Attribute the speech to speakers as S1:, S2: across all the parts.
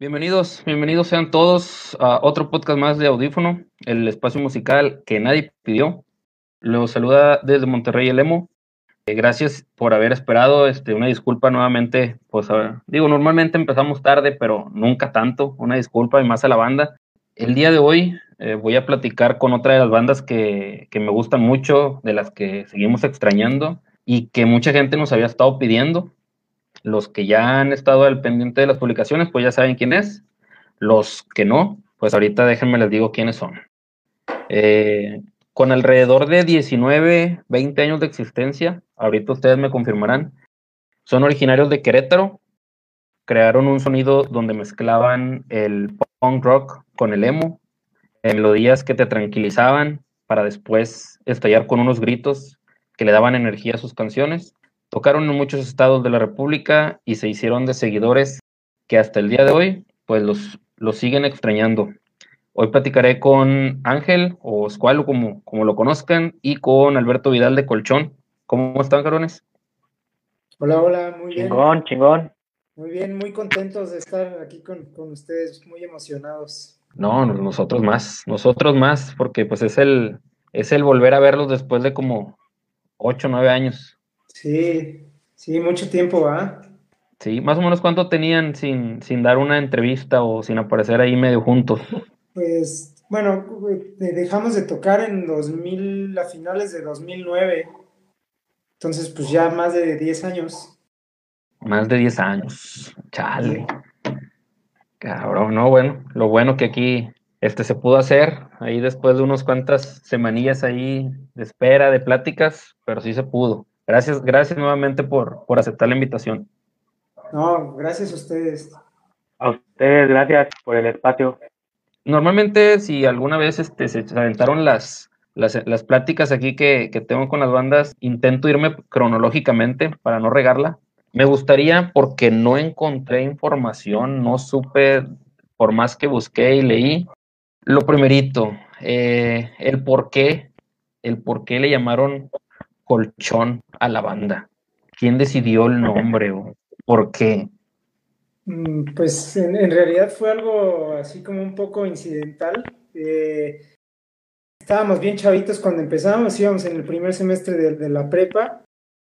S1: Bienvenidos, bienvenidos sean todos a otro podcast más de Audífono, el espacio musical que nadie pidió. Los saluda desde Monterrey el Emo. Eh, gracias por haber esperado. Este, una disculpa nuevamente. Pues digo, normalmente empezamos tarde, pero nunca tanto. Una disculpa y más a la banda. El día de hoy eh, voy a platicar con otra de las bandas que, que me gustan mucho, de las que seguimos extrañando y que mucha gente nos había estado pidiendo. Los que ya han estado al pendiente de las publicaciones, pues ya saben quién es. Los que no, pues ahorita déjenme les digo quiénes son. Eh, con alrededor de 19, 20 años de existencia, ahorita ustedes me confirmarán, son originarios de Querétaro, crearon un sonido donde mezclaban el punk rock con el emo, melodías que te tranquilizaban para después estallar con unos gritos que le daban energía a sus canciones. Tocaron en muchos estados de la República y se hicieron de seguidores que hasta el día de hoy pues los, los siguen extrañando. Hoy platicaré con Ángel o Squalo como, como lo conozcan y con Alberto Vidal de Colchón. ¿Cómo están, carones?
S2: Hola, hola, muy bien.
S3: Chingón, chingón.
S2: Muy bien, muy contentos de estar aquí con, con ustedes, muy emocionados.
S1: No, nosotros más, nosotros más, porque pues es el, es el volver a verlos después de como ocho, nueve años.
S2: Sí, sí, mucho tiempo, ¿ah?
S1: Sí, más o menos cuánto tenían sin, sin dar una entrevista o sin aparecer ahí medio juntos.
S2: Pues, bueno, dejamos de tocar en 2000, a finales de 2009. Entonces, pues ya más de 10 años.
S1: Más de 10 años. Chale. Cabrón, no, bueno, lo bueno que aquí este se pudo hacer ahí después de unos cuantas semanillas ahí de espera, de pláticas, pero sí se pudo. Gracias, gracias nuevamente por, por aceptar la invitación.
S2: No, gracias a ustedes.
S3: A ustedes, gracias por el espacio.
S1: Normalmente, si alguna vez este, se aventaron las, las, las pláticas aquí que, que tengo con las bandas, intento irme cronológicamente para no regarla. Me gustaría, porque no encontré información, no supe, por más que busqué y leí, lo primerito, eh, el por qué, el por qué le llamaron colchón a la banda. ¿Quién decidió el nombre o por qué?
S2: Mm, Pues en, realidad fue algo así como un poco incidental. Eh, estábamos bien chavitos cuando empezamos, íbamos en el primer semestre de, la prepa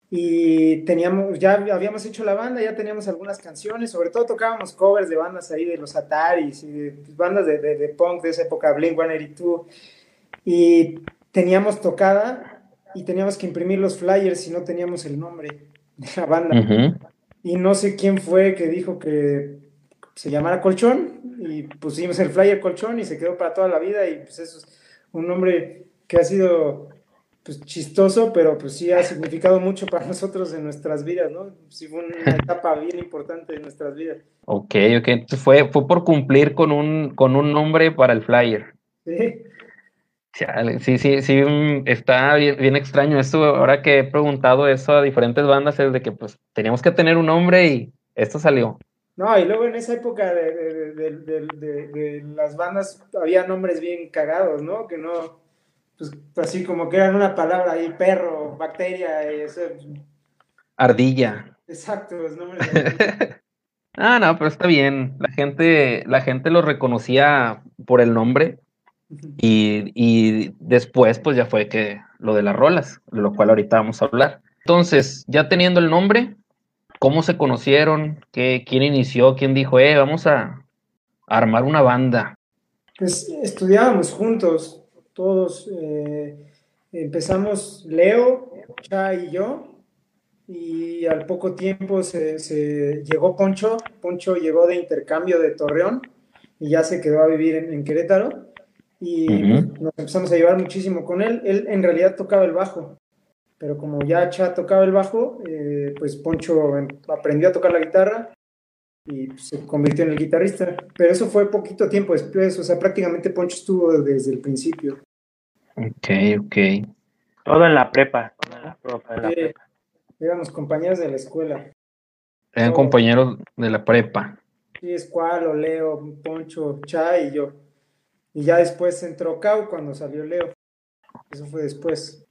S2: y teníamos, ya habíamos hecho la banda, ya teníamos algunas canciones, sobre todo tocábamos covers de bandas ahí de los Ataris y de pues, bandas de, de, de punk de esa época, Blink 182, y teníamos tocada y teníamos que imprimir los flyers y no teníamos el nombre de la banda. Y no sé quién fue que dijo que se llamara Colchón y pusimos el flyer Colchón y se quedó para toda la vida y pues eso es un nombre que ha sido pues chistoso, pero pues sí ha significado mucho para nosotros en nuestras vidas, ¿no? Sí fue una etapa bien importante en nuestras vidas.
S1: Ok, ok. Fue, fue por cumplir con un, con un nombre para el flyer.
S2: Sí,
S1: Chale, Sí, sí, sí, mm, está bien, bien extraño esto. Ahora que he preguntado eso a diferentes bandas, es de que pues teníamos que tener un nombre y esto salió.
S2: No, y luego en esa época de, de- de- de- de- de las bandas había nombres bien cagados, ¿no? Que no, pues así como que eran una palabra ahí, perro, bacteria, y eso,
S1: Ardilla.
S2: exacto, los nombres.
S1: Ah, no, pero está bien. La gente, la gente lo reconocía por el nombre y, y después pues ya fue que lo de las rolas, de lo cual ahorita vamos a hablar. Entonces, ya teniendo el nombre, ¿cómo se conocieron? ¿Qué, quién inició? ¿Quién dijo, eh, vamos a, a armar una banda?
S2: Pues estudiábamos juntos, todos. eh, empezamos Leo, Cha y yo, y al poco tiempo se, se llegó Poncho. Poncho llegó de intercambio de Torreón y ya se quedó a vivir en, en Querétaro. Y nos empezamos a llevar muchísimo con él. Él en realidad tocaba el bajo, pero como ya Cha tocaba el bajo, eh, pues Poncho em- aprendió a tocar la guitarra y pues, se convirtió en el guitarrista. Pero eso fue poquito tiempo después, o sea, prácticamente Poncho estuvo desde el principio.
S1: Ok, ok.
S3: Todo en la prepa. todo en la prepa, en la
S2: Sí,
S3: prepa.
S2: éramos compañeros de la escuela.
S1: Eran compañeros de la prepa.
S2: Sí, Escualo, Leo, Poncho, Cha y yo. Y ya después entró Cau cuando salió Leo. Eso fue después.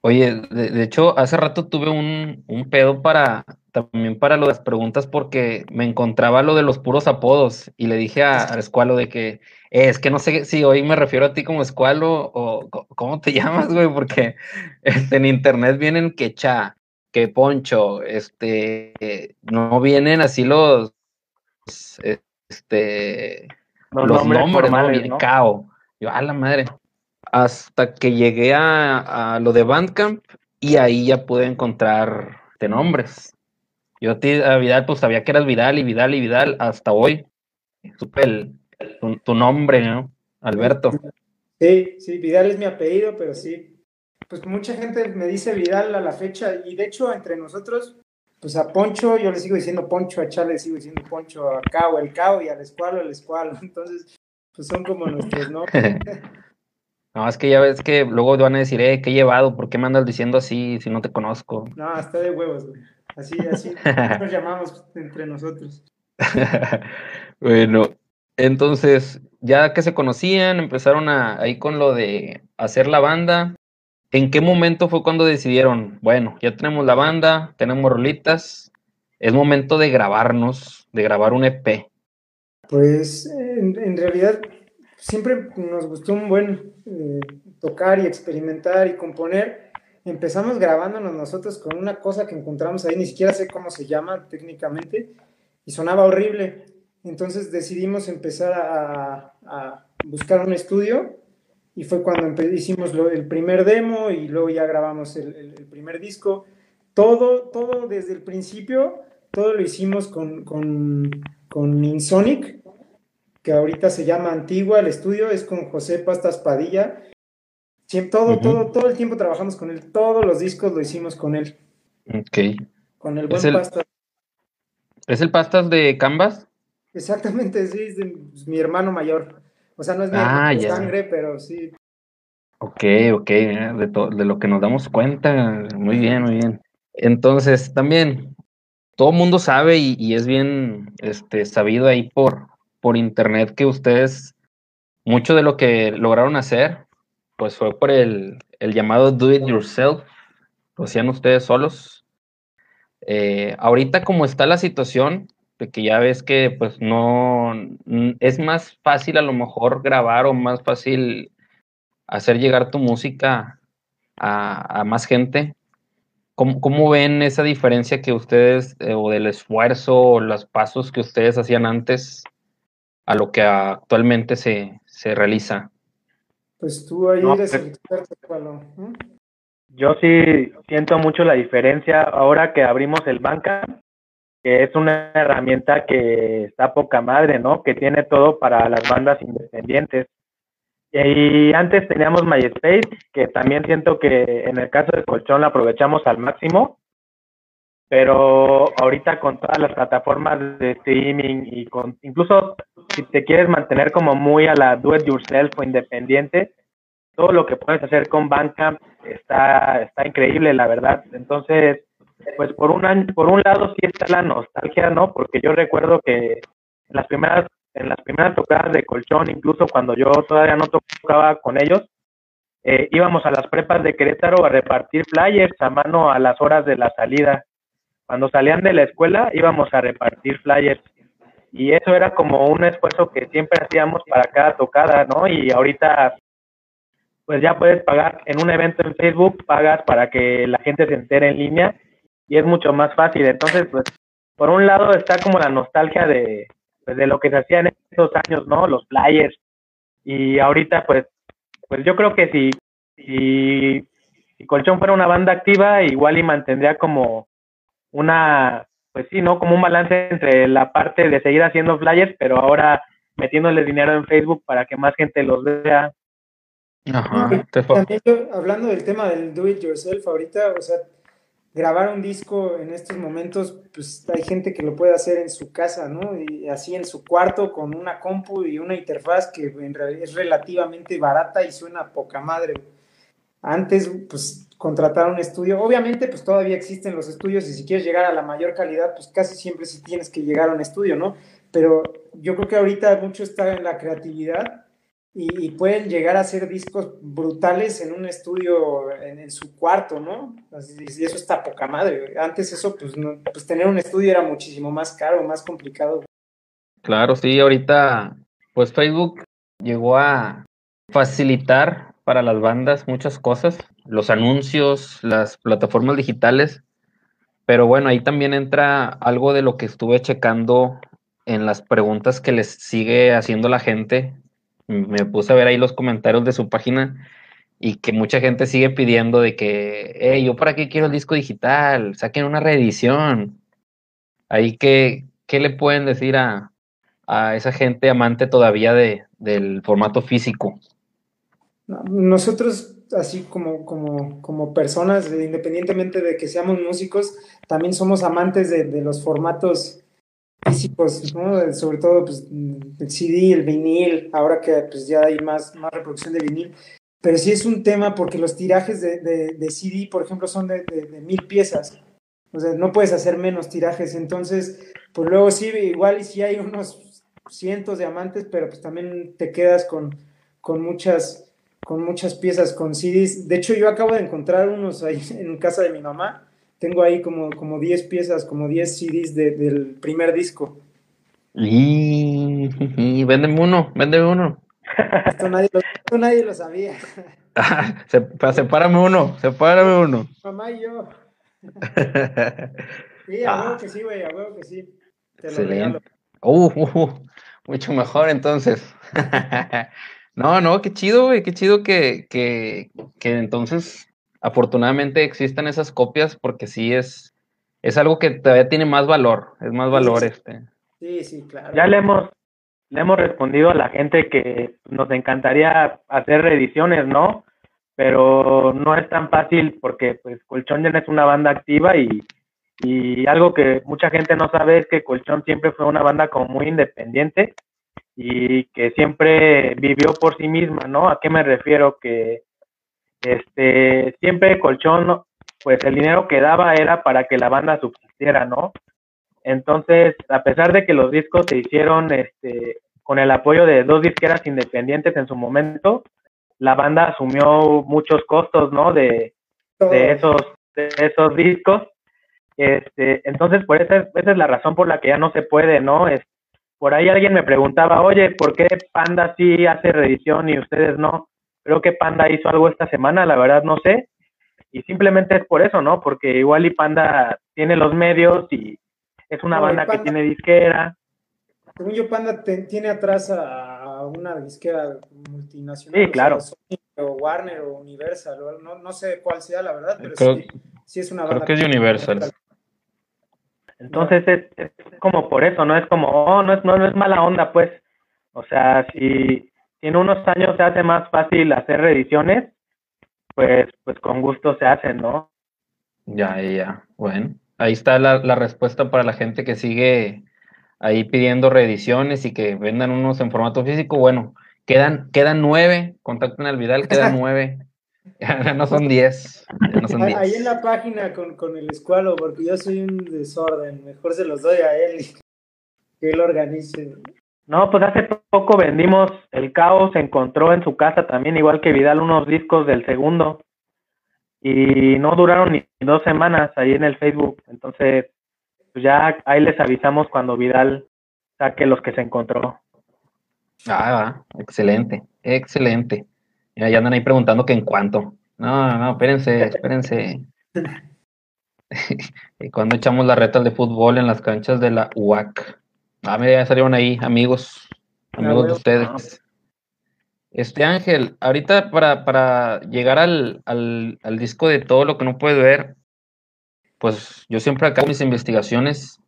S1: Oye, de, hecho, hace rato tuve un, un, pedo para también para lo de las preguntas porque me encontraba lo de los puros apodos y le dije a, a Escualo de que eh, es que no sé si hoy me refiero a ti como Escualo o cómo te llamas, güey, porque este, en internet vienen que cha, que poncho, este, no vienen así los, este, los, nombres, ¿no? Cao. Yo, a la madre. Hasta que llegué a, a lo de Bandcamp y ahí ya pude encontrar de nombres. Yo a ti, a Vidal, pues sabía que eras Vidal y Vidal y Vidal hasta hoy. Supe el, tu, nombre, ¿no? Alberto.
S2: Sí, sí, Vidal es mi apellido, pero sí. Pues mucha gente me dice Vidal a la fecha y de hecho entre nosotros, pues a Poncho yo le sigo diciendo Poncho, a Charles le sigo diciendo Poncho, a Cao el Cao y al Escualo el Escualo. Entonces, pues son como nuestros ¿no?
S1: No, es que ya ves que luego van a decir, eh, ¿qué llevado? ¿Por qué me andas diciendo así si no te conozco?
S2: No, está de huevos, güey. Así, así nos llamamos entre nosotros.
S1: bueno, entonces, ya que se conocían, empezaron a, ahí con lo de hacer la banda. ¿En qué momento fue cuando decidieron, bueno, ya tenemos la banda, tenemos rolitas, es momento de grabarnos, de grabar un EP?
S2: Pues en, realidad siempre nos gustó un buen eh, tocar y experimentar y componer. Empezamos grabándonos nosotros con una cosa que encontramos ahí, ni siquiera sé cómo se llama técnicamente, y sonaba horrible. Entonces decidimos empezar a, buscar un estudio y fue cuando hicimos el primer demo y luego ya grabamos el, primer disco. Todo, todo desde el principio, todo lo hicimos con, con, con Insonic, que ahorita se llama Antigua, el estudio es con José Pastas Padilla. todo, todo, todo el tiempo trabajamos con él, todos los discos lo hicimos con él.
S1: Ok.
S2: Con el buen Pastas.
S1: ¿Es el Pastas de Canvas?
S2: Exactamente, sí, es, pues, mi hermano mayor. O sea, no es mi ah, sangre, pero sí.
S1: Ok, ok, de, de lo que nos damos cuenta, muy bien, muy bien. Entonces, también, todo el mundo sabe y, es bien este, sabido ahí por, por internet que ustedes, mucho de lo que lograron hacer, pues fue por el, el llamado do it yourself, lo hacían ustedes solos. Eh, ahorita como está la situación, de que ya ves que pues no es más fácil a lo mejor grabar o más fácil hacer llegar tu música a, más gente. ¿Cómo, ven esa diferencia que ustedes, eh, o del esfuerzo, o los pasos que ustedes hacían antes a lo que actualmente se, realiza?
S2: Pues tú ahí eres pues el experto,
S3: Yo sí siento mucho la diferencia ahora que abrimos el banca que es una herramienta que está poca madre, ¿no? Que tiene todo para las bandas independientes. Y antes teníamos MySpace, que también siento que en el caso de Colchón la aprovechamos al máximo, pero ahorita con todas las plataformas de streaming y con incluso si te quieres mantener como muy a la do it yourself o independiente, todo lo que puedes hacer con Bandcamp está, está increíble, la verdad. Entonces, pues por un, por un lado sí está la nostalgia, ¿no? Porque yo recuerdo que en las primeras, en las primeras tocadas de colchón, incluso cuando yo todavía no tocaba con ellos, eh, íbamos a las prepas de Querétaro a repartir flyers a mano a las horas de la salida. Cuando salían de la escuela íbamos a repartir flyers y eso era como un esfuerzo que siempre hacíamos para cada tocada, ¿no? Y ahorita pues ya puedes pagar en un evento en Facebook, pagas para que la gente se entere en línea y es mucho más fácil. Entonces, pues, por un lado está como la nostalgia de, pues, de lo que se hacía en esos años, ¿no? Los flyers. Y ahorita, pues, pues yo creo que si, si, Colchón fuera una banda activa, igual y mantendría como una, pues sí, ¿no? Como un balance entre la parte de seguir haciendo flyers, pero ahora metiéndole dinero en Facebook para que más gente los vea.
S2: Ajá. También hablando del tema del do it yourself ahorita, o sea, grabar un disco en estos momentos, pues hay gente que lo puede hacer en su casa, ¿no? Y así en su cuarto con una compu y una interfaz que en realidad es relativamente barata y suena poca madre. Antes, pues contratar un estudio, obviamente, pues todavía existen los estudios y si quieres llegar a la mayor calidad, pues casi siempre sí tienes que llegar a un estudio, ¿no? Pero yo creo que ahorita mucho está en la creatividad y, pueden llegar a hacer discos brutales en un estudio en, su cuarto, ¿no? Y eso está poca madre. Antes eso, pues, no, pues tener un estudio era muchísimo más caro, más complicado.
S1: Claro, sí, ahorita, pues Facebook llegó a facilitar para las bandas muchas cosas, los anuncios, las plataformas digitales, pero bueno, ahí también entra algo de lo que estuve checando en las preguntas que les sigue haciendo la gente me puse a ver ahí los comentarios de su página y que mucha gente sigue pidiendo de que, hey, yo para qué quiero el disco digital, saquen una reedición. Ahí que, ¿qué le pueden decir a, a esa gente amante todavía de, del formato físico?
S2: Nosotros, así como, como, como personas, independientemente de que seamos músicos, también somos amantes de, de los formatos ¿no? sobre todo pues, el CD, el vinil, ahora que pues, ya hay más, más reproducción de vinil, pero sí es un tema porque los tirajes de, de, CD, por ejemplo, son de, mil piezas, o sea, no puedes hacer menos tirajes, entonces, pues luego sí, igual y sí hay unos cientos de amantes, pero pues también te quedas con, con muchas con muchas piezas, con CDs. De hecho, yo acabo de encontrar unos ahí en casa de mi mamá, tengo ahí como, como 10 piezas, como 10 CDs del primer disco.
S1: Y, y véndeme uno, véndeme uno.
S2: Esto nadie lo, nadie lo sabía.
S1: Se, sepárame uno, sepárame uno.
S2: Mamá y yo. Sí, a huevo ah. que sí, güey, a huevo que sí. Te
S1: Excelente. Uh, uh, uh, mucho mejor entonces. no, no, qué chido, güey, qué chido que, que, que entonces afortunadamente existen esas copias porque sí es, es algo que todavía tiene más valor, es más valor este.
S2: Sí, sí, claro.
S3: Ya le hemos, le hemos respondido a la gente que nos encantaría hacer reediciones, ¿no? Pero no es tan fácil porque pues Colchón ya es una banda activa y, y algo que mucha gente no sabe es que Colchón siempre fue una banda como muy independiente y que siempre vivió por sí misma, ¿no? ¿A qué me refiero? Que este, siempre Colchón, pues el dinero que daba era para que la banda subsistiera, ¿no? Entonces, a pesar de que los discos se hicieron este, con el apoyo de dos disqueras independientes en su momento, la banda asumió muchos costos, ¿no? De, de esos, de esos discos. Este, entonces, por esa, esa es la razón por la que ya no se puede, ¿no? Es, por ahí alguien me preguntaba, oye, ¿por qué Panda sí hace reedición y ustedes no? Creo que Panda hizo algo esta semana, la verdad no sé. Y simplemente es por eso, ¿no? Porque igual y Panda tiene los medios y es una banda que tiene disquera.
S2: Según yo, Panda tiene atrás a una disquera multinacional.
S3: Sí, claro.
S2: O Warner o Universal, no, no sé cuál sea la verdad, pero sí, es una
S1: banda. Creo que es Universal.
S3: Entonces es, como por eso, no es como, oh, no es, no, no es mala onda, pues. O sea, si, en unos años se hace más fácil hacer reediciones, pues, pues con gusto se hacen, ¿no?
S1: Ya, ya, bueno. Ahí está la, la respuesta para la gente que sigue ahí pidiendo reediciones y que vendan unos en formato físico. Bueno, quedan, quedan nueve, contacten al Vidal, quedan nueve. Ya no son diez.
S2: Ahí en la página con, con el escualo, porque yo soy un desorden, mejor se los doy a él y que él organice.
S3: No, pues hace poco vendimos El Caos, encontró en su casa también, igual que Vidal, unos discos del segundo. Y no duraron ni dos semanas ahí en el Facebook. Entonces, pues ya ahí les avisamos cuando Vidal saque los que se encontró.
S1: Ah, excelente, excelente. Ya, andan ahí preguntando que en cuánto. No, no, espérense, espérense. y cuando echamos la reta de fútbol en las canchas de la UAC. Ah, mira, ya salieron ahí, amigos, amigos de ustedes. Este Ángel, ahorita para, para llegar al, al, al, disco de todo lo que no puedes ver, pues yo siempre acabo mis investigaciones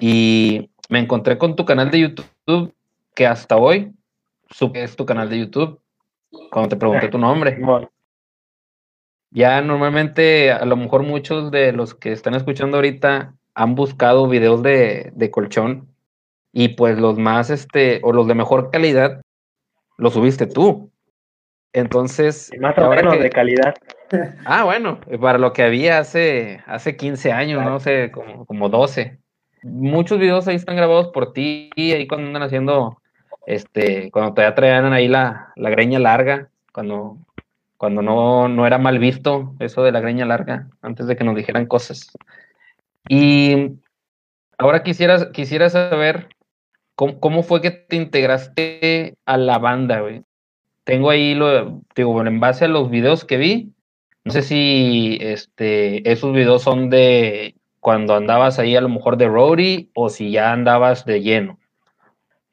S1: y me encontré con tu canal de YouTube que hasta hoy supe es tu canal de YouTube cuando te pregunté tu nombre. Ya normalmente, a lo mejor muchos de los que están escuchando ahorita han buscado videos de, de colchón y pues los más, este, o los de mejor calidad, los subiste tú. Entonces.
S3: más o menos de calidad.
S1: Ah, bueno, para lo que había hace, hace 15 años, no sé, como, como 12. Muchos videos ahí están grabados por ti, ahí cuando andan haciendo este, cuando todavía traían ahí la, la greña larga, cuando, cuando no, no era mal visto eso de la greña larga, antes de que nos dijeran cosas. Y ahora quisieras, quisiera saber cómo, fue que te integraste a la banda, güey. Tengo ahí, lo, digo, en base a los videos que vi, no sé si este, esos videos son de cuando andabas ahí a lo mejor de roadie o si ya andabas de lleno.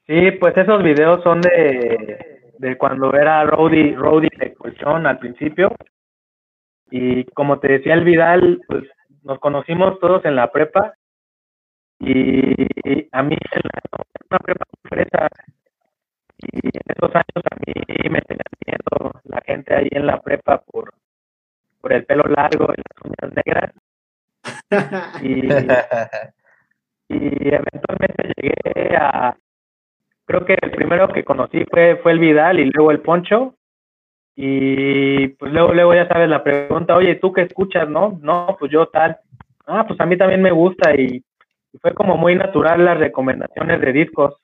S3: Sí, pues esos videos son de, de cuando era roadie, roadie de colchón al principio. Y como te decía el Vidal, pues nos conocimos todos en la prepa y a mí en una prepa fresa. Y en esos años a mí me tenía miedo la gente ahí en la prepa por, por el pelo largo y las uñas negras. Y, y eventualmente llegué a creo que el primero que conocí fue fue el Vidal y luego el Poncho. Y pues luego luego ya sabes la pregunta oye tú qué escuchas no no pues yo tal ah pues a mí también me gusta y fue como muy natural las recomendaciones de discos,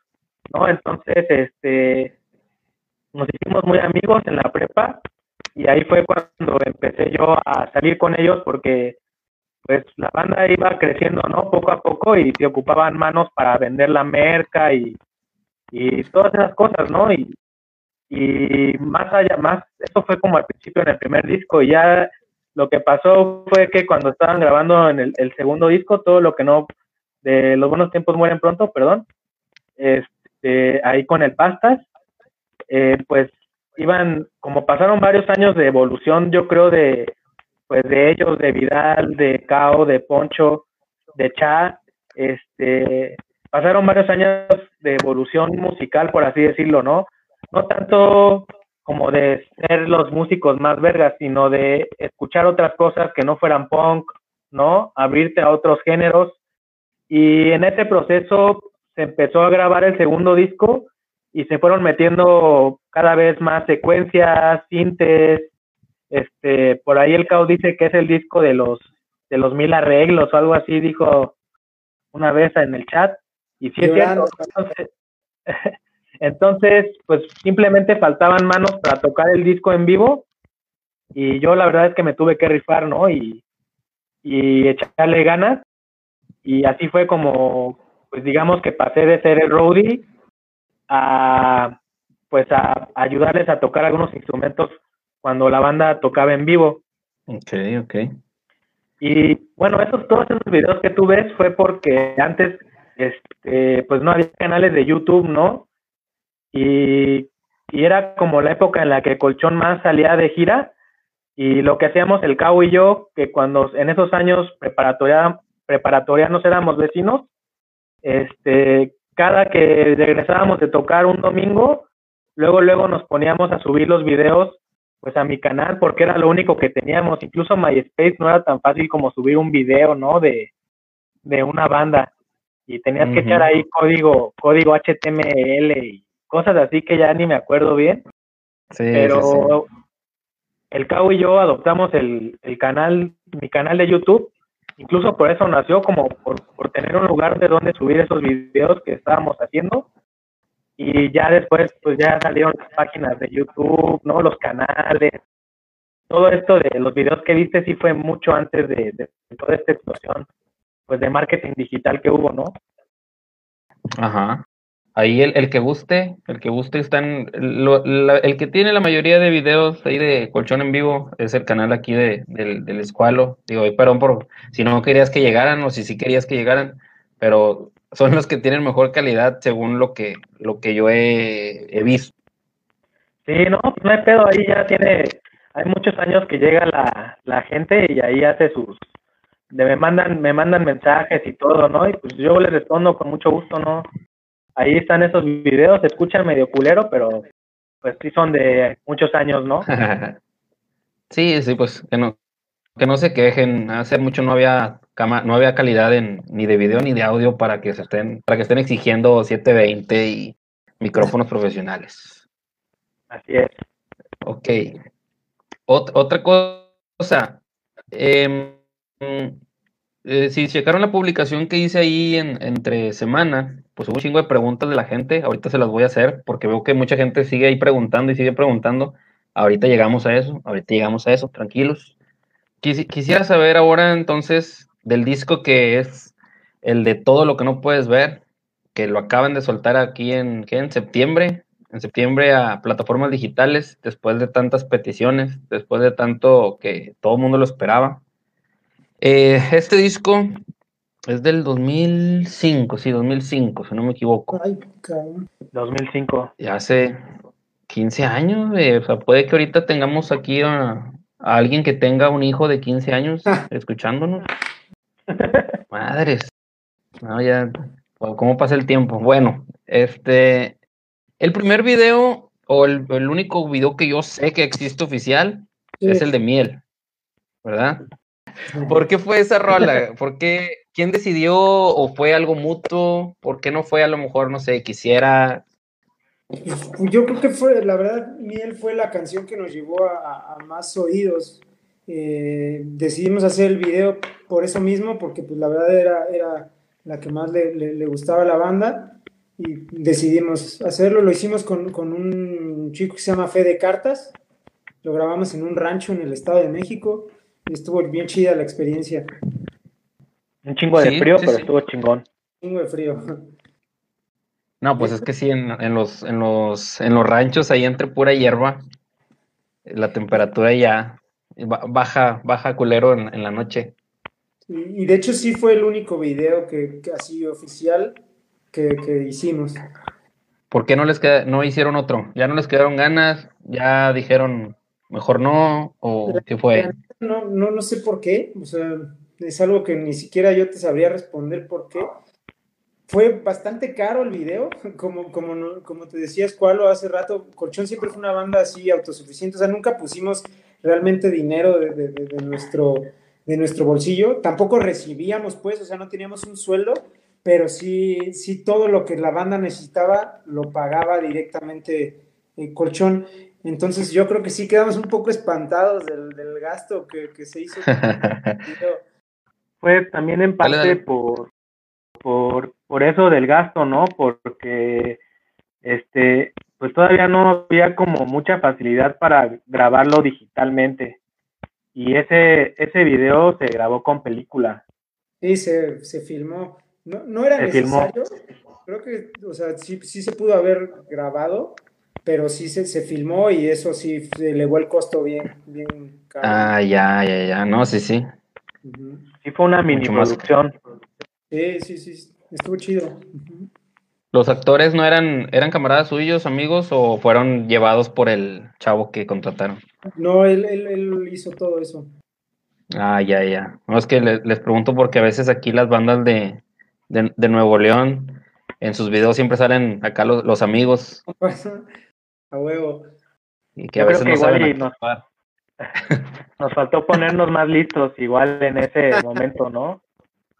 S3: ¿no? Entonces, este, nos hicimos muy amigos en la prepa y ahí fue cuando empecé yo a salir con ellos porque pues la banda iba creciendo, ¿no? Poco a poco y se ocupaban manos para vender la merca y, y todas esas cosas, ¿no? Y, y más allá, más, eso fue como al principio en el primer disco y ya lo que pasó fue que cuando estaban grabando en el, el segundo disco, todo lo que no de Los Buenos Tiempos Mueren Pronto, perdón, este, ahí con el Pastas, eh, pues iban, como pasaron varios años de evolución, yo creo, de, pues de ellos, de Vidal, de Cao, de Poncho, de Cha, este, pasaron varios años de evolución musical, por así decirlo, ¿no? No tanto como de ser los músicos más vergas, sino de escuchar otras cosas que no fueran punk, ¿no? Abrirte a otros géneros y en ese proceso se empezó a grabar el segundo disco y se fueron metiendo cada vez más secuencias, sintes, este, por ahí el Cao dice que es el disco de los de los mil arreglos o algo así, dijo una vez en el chat. Y sí es cierto. Entonces, entonces, pues simplemente faltaban manos para tocar el disco en vivo y yo la verdad es que me tuve que rifar, ¿no? Y, y echarle ganas y así fue como, pues digamos que pasé de ser el roadie a, pues a, ayudarles a tocar algunos instrumentos cuando la banda tocaba en vivo.
S1: Ok, ok.
S3: Y bueno, esos, todos esos videos que tú ves fue porque antes, este, pues no había canales de YouTube, ¿no? Y, y era como la época en la que Colchón más salía de gira y lo que hacíamos el Cabo y yo, que cuando en esos años preparatoria, preparatoria nos éramos vecinos, este, cada que regresábamos de tocar un domingo, luego, luego nos poníamos a subir los videos pues a mi canal porque era lo único que teníamos. Incluso MySpace no era tan fácil como subir un video, ¿no? De, de una banda. Y tenías que echar ahí código, código HTML y cosas así que ya ni me acuerdo bien. Sí, Pero el Cabo y yo adoptamos el, el canal, mi canal de YouTube Incluso por eso nació, como por, tener un lugar de donde subir esos videos que estábamos haciendo. Y ya después, pues ya salieron las páginas de YouTube, ¿no? Los canales. Todo esto de los videos que viste sí fue mucho antes de, toda esta explosión, pues de marketing digital que hubo, ¿no?
S1: Ajá. Ahí el, el, que guste, el que guste está en, el que tiene la mayoría de videos ahí de Colchón en Vivo es el canal aquí de, del, del Escualo. Digo, perdón por si no querías que llegaran o si sí querías que llegaran, pero son los que tienen mejor calidad según lo que, lo que yo he, visto.
S3: Sí, no, no hay pedo, ahí ya tiene, hay muchos años que llega la, la gente y ahí hace sus, de me mandan, me mandan mensajes y todo, ¿no? Y pues yo les respondo con mucho gusto, ¿no? Ahí están esos videos, se escuchan medio culero, pero pues sí son de muchos años, ¿no?
S1: sí, sí, pues que no, que no se quejen. Hace mucho no había cama, no había calidad en, ni de video ni de audio para que se estén, para que estén exigiendo 720 y micrófonos profesionales.
S3: Así es.
S1: Ok. otra cosa. Eh, eh, si checaron la publicación que hice ahí en, entre semana, pues hubo un chingo de preguntas de la gente. Ahorita se las voy a hacer porque veo que mucha gente sigue ahí preguntando y sigue preguntando. Ahorita llegamos a eso, ahorita llegamos a eso, tranquilos. quisiera saber ahora entonces del disco que es el de todo lo que no puedes ver, que lo acaban de soltar aquí en, en septiembre, en septiembre a plataformas digitales, después de tantas peticiones, después de tanto que todo el mundo lo esperaba. Eh, este disco es del 2005, sí, 2005, si no me equivoco.
S2: Ay,
S3: 2005.
S1: Ya hace 15 años, eh, o sea, puede que ahorita tengamos aquí a, alguien que tenga un hijo de 15 años escuchándonos. Madres. No, ya, ¿cómo pasa el tiempo? Bueno, este, el primer video, o el, único video que yo sé que existe oficial, es el de Miel, ¿verdad? ¿Por qué fue esa rola? ¿Por qué? ¿Quién decidió o fue algo mutuo? ¿Por qué no fue a lo mejor, no sé, quisiera?
S2: Yo creo que fue, la verdad, Miel fue la canción que nos llevó a, más oídos. Eh, decidimos hacer el video por eso mismo, porque pues la verdad era, era la que más le, gustaba a la banda y decidimos hacerlo. Lo hicimos con, con un chico que se llama Fede Cartas, lo grabamos en un rancho en el Estado de México estuvo bien chida la experiencia.
S3: Un chingo de frío, pero estuvo chingón.
S2: Un chingo de frío.
S1: No, pues es que sí, en, los, en, los, en los ranchos ahí entre pura hierba, la temperatura ya baja, baja culero en, la noche.
S2: Y, de hecho sí fue el único video que, que así oficial que, que, hicimos.
S1: ¿Por qué no les queda, no hicieron otro? ¿Ya no les quedaron ganas? ¿Ya dijeron mejor no? ¿O qué fue?
S2: No, no, no sé por qué, o sea, es algo que ni siquiera yo te sabría responder por qué. Fue bastante caro el video, como, como, como te decía Escualo hace rato, Colchón siempre fue una banda así autosuficiente, o sea, nunca pusimos realmente dinero de, nuestro, de nuestro bolsillo, tampoco recibíamos pues, o sea, no teníamos un sueldo, pero sí, sí todo lo que la banda necesitaba lo pagaba directamente eh, Colchón. Entonces yo creo que sí quedamos un poco espantados del, gasto que, se hizo.
S3: Fue también en parte por, por, por eso del gasto, ¿no? Porque este, pues todavía no había como mucha facilidad para grabarlo digitalmente. Y ese, ese video se grabó con película.
S2: Sí, se, se filmó. No, no era necesario. Creo que, o sea, sí, sí se pudo haber grabado, pero sí se, se filmó y eso sí se elevó el costo bien, bien
S1: caro. Ah, ya, ya, ya, no, sí, sí.
S3: Sí fue una mini producción.
S2: Sí, sí, sí, estuvo chido.
S1: ¿Los actores no eran, eran camaradas suyos, amigos, o fueron llevados por el chavo que contrataron?
S2: No, él, él, él hizo todo eso.
S1: Ah, ya, ya. No, es que les, pregunto porque a veces aquí las bandas de, de, de Nuevo León, en sus videos siempre salen acá los, los amigos.
S2: A huevo.
S1: Y que a veces no saben
S3: nos, nos faltó ponernos más listos igual en ese momento, ¿no?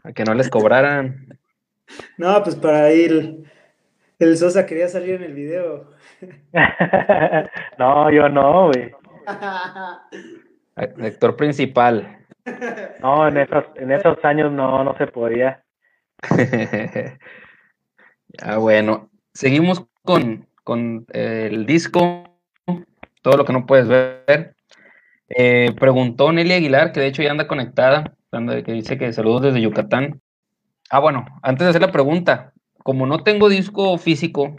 S1: A que no les cobraran.
S2: No, pues para ir. El Sosa quería salir en el video.
S3: no, yo no, güey.
S1: Actor principal.
S3: No, en esos, en esos años no, no se podía.
S1: ah, bueno. Seguimos con, con eh, el disco, todo lo que no puedes ver. Eh, preguntó Nelly Aguilar, que de hecho ya anda conectada, que dice que saludos desde Yucatán. Ah, bueno, antes de hacer la pregunta, como no tengo disco físico,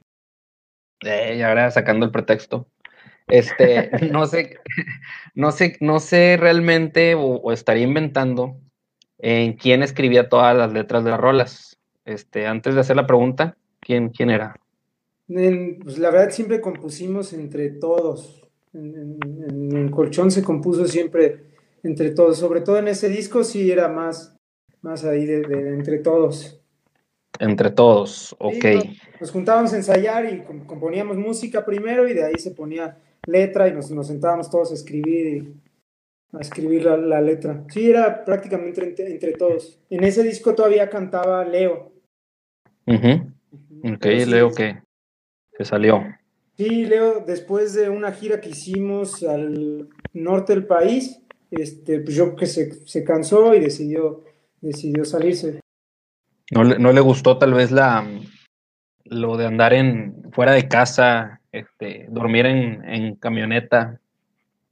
S1: eh, ya ahora sacando el pretexto, este, no sé, no sé, no sé realmente o, estaría inventando en quién escribía todas las letras de las rolas. Este, antes de hacer la pregunta, ¿quién, quién era?
S2: Pues la verdad siempre compusimos entre todos. En, en, Colchón se compuso siempre entre todos. Sobre todo en ese disco sí era más, más ahí de, entre todos.
S1: Entre todos, ok.
S2: nos, juntábamos a ensayar y componíamos música primero y de ahí se ponía letra y nos, nos sentábamos todos a escribir a escribir la, letra. Sí, era prácticamente entre, todos. En ese disco todavía cantaba Leo.
S1: Ok, Leo, ¿qué? Se salió.
S2: Sí, Leo, después de una gira que hicimos al norte del país, este, pues yo que se, se cansó y decidió, decidió salirse.
S1: No le, no le gustó tal vez la lo de andar en fuera de casa, este, dormir en, en camioneta.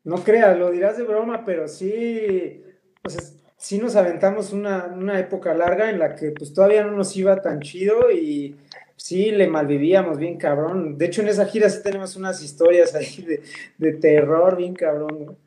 S2: No creas, lo dirás de broma, pero sí, pues sí nos aventamos una, una época larga en la que pues todavía no nos iba tan chido y sí le malvivíamos bien cabrón. De hecho, en esa gira sí tenemos unas historias ahí de, terror bien cabrón.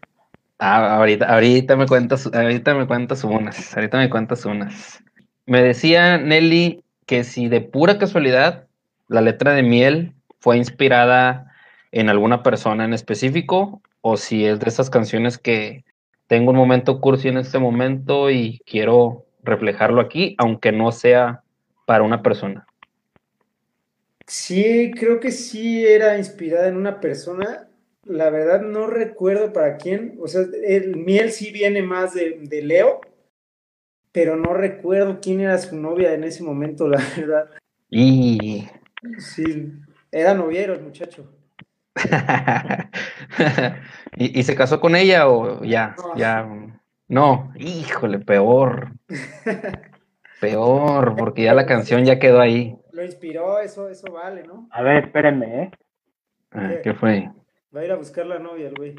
S1: Ah, ahorita, ahorita me cuentas, ahorita me cuentas unas, ahorita me cuentas unas. Me decía Nelly que si de pura casualidad la letra de miel fue inspirada en alguna persona en específico o si es de esas canciones que tengo un momento cursi en este momento y quiero reflejarlo aquí, aunque no sea para una persona.
S2: Sí, creo que sí era inspirada en una persona. La verdad no recuerdo para quién. O sea, el miel sí viene más de, de Leo, pero no recuerdo quién era su novia en ese momento, la verdad.
S1: Y
S2: Sí, era noviero el muchacho.
S1: ¿Y, ¿Y, se casó con ella o ya? No. ya No, híjole, peor. peor, porque ya la canción ya quedó ahí.
S2: Lo inspiró, eso, eso vale, ¿no?
S3: A ver, espérenme, ¿eh?
S1: Ah, ¿Qué fue?
S2: Va a ir a buscar la novia, el güey.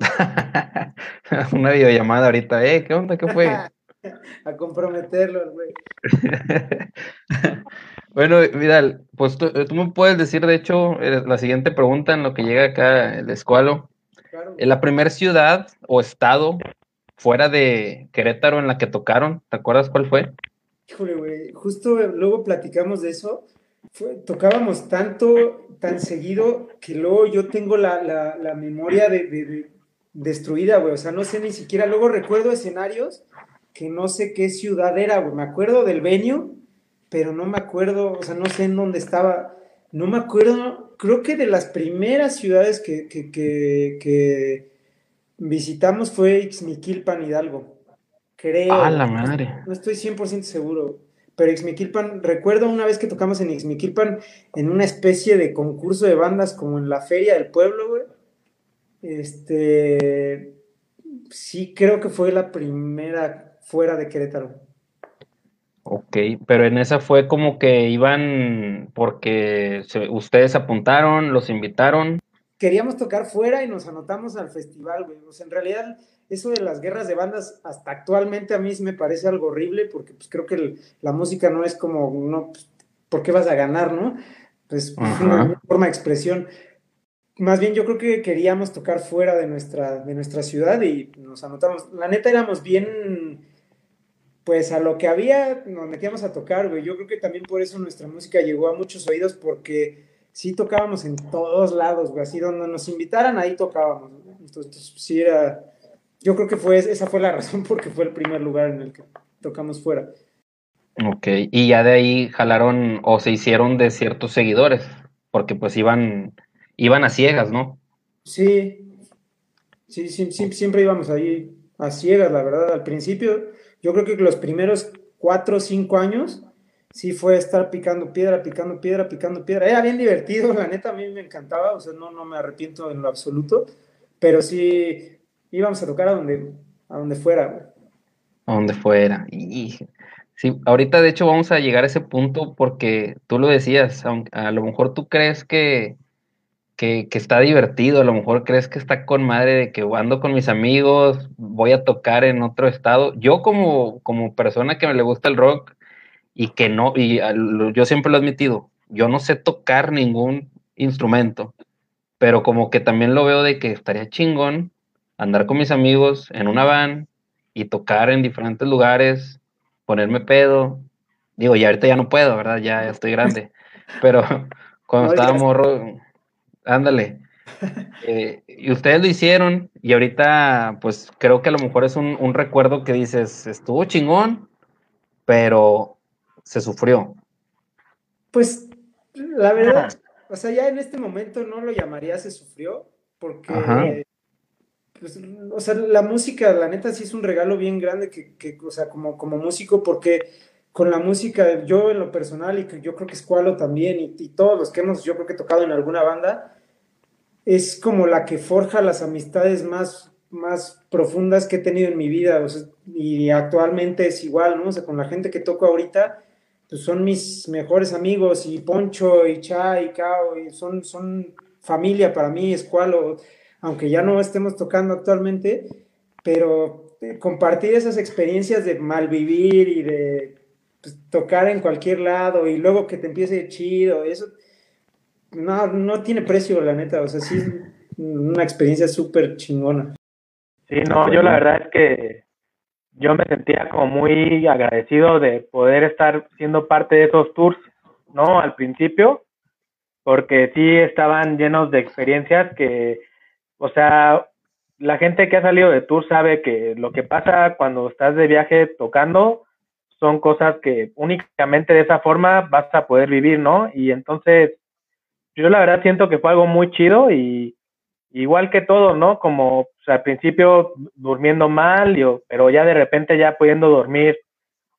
S1: Una videollamada ahorita, ¿eh? ¿Qué onda? ¿Qué fue?
S2: a comprometerlo, güey.
S1: bueno, Vidal, pues tú, tú, me puedes decir, de hecho, eh, la siguiente pregunta en lo que llega acá el escualo.
S2: Claro.
S1: La primera ciudad o estado fuera de Querétaro en la que tocaron, ¿te acuerdas cuál fue?
S2: Híjole, güey, justo luego platicamos de eso. Tocábamos tanto, tan seguido, que luego yo tengo la, la, memoria de, de, de destruida, güey. O sea, no sé ni siquiera, luego recuerdo escenarios que no sé qué ciudad era, güey. Me acuerdo del venio, pero no me acuerdo, o sea, no sé en dónde estaba. No me acuerdo, creo que de las primeras ciudades que, que, que, que visitamos fue Ixmiquilpan, Hidalgo. Creo.
S1: ¡Ah, la madre!
S2: No estoy 100% seguro. Pero Ixmiquilpan, recuerdo una vez que tocamos en Ixmiquilpan en una especie de concurso de bandas como en la feria del pueblo, güey. Este, sí creo que fue la primera fuera de Querétaro.
S1: Ok, pero en esa fue como que iban porque se, ustedes apuntaron, los invitaron.
S2: Queríamos tocar fuera y nos anotamos al festival, güey. O sea, en realidad, eso de las guerras de bandas, hasta actualmente a mí me parece algo horrible, porque pues creo que el, la música no es como, no, pues, ¿por qué vas a ganar, no? Pues, pues una forma de expresión. Más bien yo creo que queríamos tocar fuera de nuestra, de nuestra ciudad y nos anotamos. La neta éramos bien pues a lo que había nos metíamos a tocar, güey. Yo creo que también por eso nuestra música llegó a muchos oídos, porque sí tocábamos en todos lados, güey. Así donde nos invitaran, ahí tocábamos. Entonces, sí era. Yo creo que fue, esa fue la razón porque fue el primer lugar en el que tocamos fuera.
S1: Ok, y ya de ahí jalaron o se hicieron de ciertos seguidores, porque pues iban, iban a ciegas, ¿no?
S2: Sí, sí, sí, sí siempre íbamos ahí a ciegas, la verdad. Al principio yo creo que los primeros cuatro o cinco años sí fue estar picando piedra, picando piedra, picando piedra. Era bien divertido, la neta, a mí me encantaba, o sea, no, no me arrepiento en lo absoluto, pero sí íbamos a tocar a donde, a donde fuera.
S1: A donde fuera. Y, sí, ahorita de hecho vamos a llegar a ese punto porque tú lo decías, a lo mejor tú crees que, que, que, está divertido, a lo mejor crees que está con madre de que ando con mis amigos, voy a tocar en otro estado. Yo como, como persona que me le gusta el rock y que no, y yo siempre lo he admitido, yo no sé tocar ningún instrumento, pero como que también lo veo de que estaría chingón andar con mis amigos en una van y tocar en diferentes lugares, ponerme pedo. Digo, ya ahorita ya no puedo, ¿verdad? Ya, estoy grande. Pero cuando no, estaba morro, Ándale. Eh, y ustedes lo hicieron y ahorita pues creo que a lo mejor es un, un, recuerdo que dices, estuvo chingón, pero se sufrió.
S2: Pues la verdad, o sea, ya en este momento no lo llamaría se sufrió, porque, pues, o sea, la música, la neta sí es un regalo bien grande que, que o sea, como, como músico, porque con la música, yo en lo personal, y que yo creo que Squalo también, y, y, todos los que hemos, yo creo que tocado en alguna banda, es como la que forja las amistades más, más profundas que he tenido en mi vida, y actualmente es igual, ¿no? O sea, con la gente que toco ahorita, pues son mis mejores amigos, y Poncho, y Cha, y Cao, y son, son familia para mí, Escualo, aunque ya no estemos tocando actualmente, pero eh, compartir esas experiencias de malvivir y de pues, tocar en cualquier lado y luego que te empiece chido, eso no, no tiene precio, la neta, o sea, sí es una experiencia súper chingona.
S3: Sí, no, yo la verdad es que yo me sentía como muy agradecido de poder estar siendo parte de esos tours, ¿no? Al principio, porque sí estaban llenos de experiencias que, o sea, la gente que ha salido de tour sabe que lo que pasa cuando estás de viaje tocando son cosas que únicamente de esa forma vas a poder vivir, ¿no? Y entonces, yo la verdad siento que fue algo muy chido y igual que todo, ¿no? Como al principio durmiendo mal, pero ya de repente ya pudiendo dormir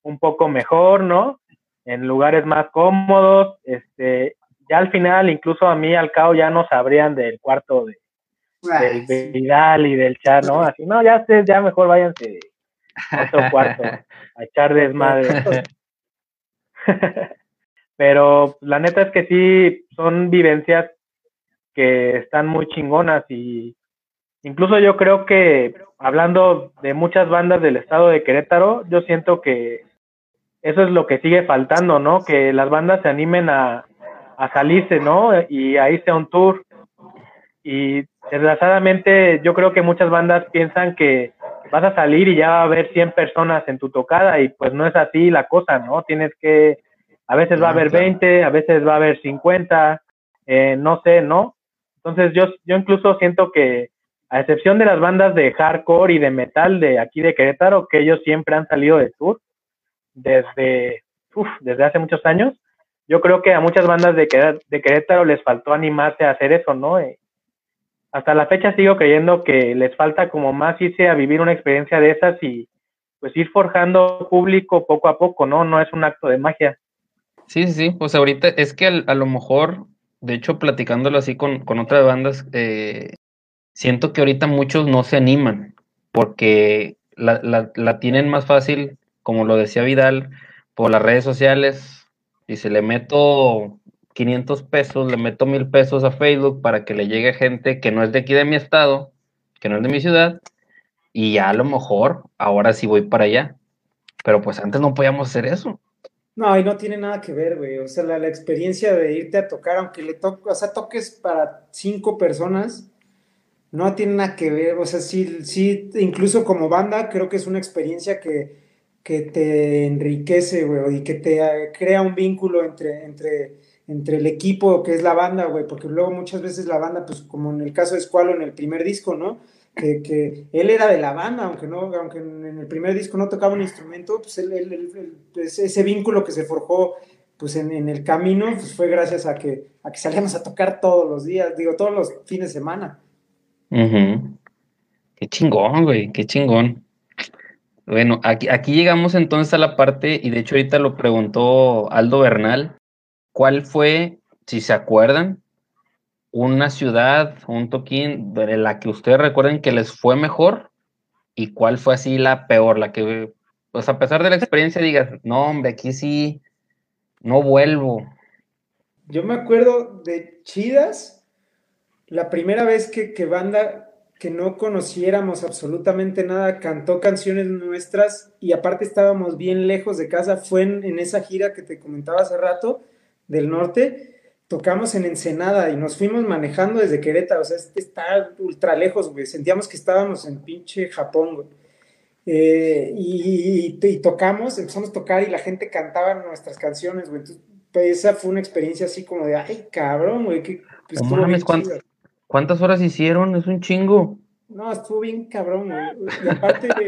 S3: un poco mejor, ¿no? En lugares más cómodos, este, ya al final, incluso a mí al cabo ya no sabrían del cuarto de, del Vidal y del Char, ¿no? Así, no, ya ustedes ya mejor váyanse a otro cuarto a echar desmadre. Pero la neta es que sí, son vivencias que están muy chingonas y incluso yo creo que hablando de muchas bandas del estado de Querétaro, yo siento que eso es lo que sigue faltando, ¿no? Que las bandas se animen a, a salirse, ¿no? Y a irse a un tour. Y desgraciadamente yo creo que muchas bandas piensan que vas a salir y ya va a haber 100 personas en tu tocada y pues no es así la cosa, ¿no? Tienes que, a veces va a haber 20, a veces va a haber 50, eh, no sé, ¿no? Entonces yo, yo incluso siento que a excepción de las bandas de hardcore y de metal de aquí de Querétaro, que ellos siempre han salido de tour desde, uf, desde hace muchos años, yo creo que a muchas bandas de, de Querétaro les faltó animarse a hacer eso, ¿no? Eh, hasta la fecha sigo creyendo que les falta como más irse a vivir una experiencia de esas y pues ir forjando público poco a poco, ¿no? No es un acto de magia.
S1: Sí, sí, sí. Pues ahorita es que a, lo mejor, de hecho, platicándolo así con, con otras bandas, eh, siento que ahorita muchos no se animan porque la, la, tienen más fácil, como lo decía Vidal, por las redes sociales, y si le meto 500 pesos, le meto mil pesos a Facebook para que le llegue gente que no es de aquí de mi estado, que no es de mi ciudad, y ya a lo mejor ahora sí voy para allá. Pero pues antes no podíamos hacer eso.
S2: No, y no tiene nada que ver, güey. O sea, la, experiencia de irte a tocar, aunque le toques, o sea, toques para cinco personas, no tiene nada que ver. O sea, sí, sí, incluso como banda, creo que es una experiencia que, que te enriquece, güey, y que te crea un vínculo entre, entre, entre el equipo que es la banda, güey, porque luego muchas veces la banda, pues como en el caso de Squalo en el primer disco, ¿no? Que, que él era de la banda, aunque no, aunque en el primer disco no tocaba un instrumento, pues él, pues, ese vínculo que se forjó pues en, en, el camino, pues fue gracias a que, a que salíamos a tocar todos los días, digo, todos los fines de semana.
S1: Qué chingón, güey, qué chingón. Bueno, aquí, aquí llegamos entonces a la parte, y de hecho ahorita lo preguntó Aldo Bernal, ¿cuál fue, si se acuerdan, una ciudad, un toquín de la que ustedes recuerden que les fue mejor y cuál fue así la peor, la que, pues a pesar de la experiencia digas, no hombre, aquí sí, no vuelvo.
S2: Yo me acuerdo de Chidas, la primera vez que, que banda que no conociéramos absolutamente nada, cantó canciones nuestras y aparte estábamos bien lejos de casa, fue en, esa gira que te comentaba hace rato del norte, tocamos en Ensenada y nos fuimos manejando desde Querétaro, o sea, está ultra lejos, güey, sentíamos que estábamos en pinche Japón, güey. Eh, y, tocamos, empezamos a tocar y la gente cantaba nuestras canciones, güey. Entonces, pues, esa fue una experiencia así como de, ay, cabrón, güey, que
S1: pues, ¿Cuántas horas hicieron? Es un chingo.
S2: No, estuvo bien cabrón, Y aparte de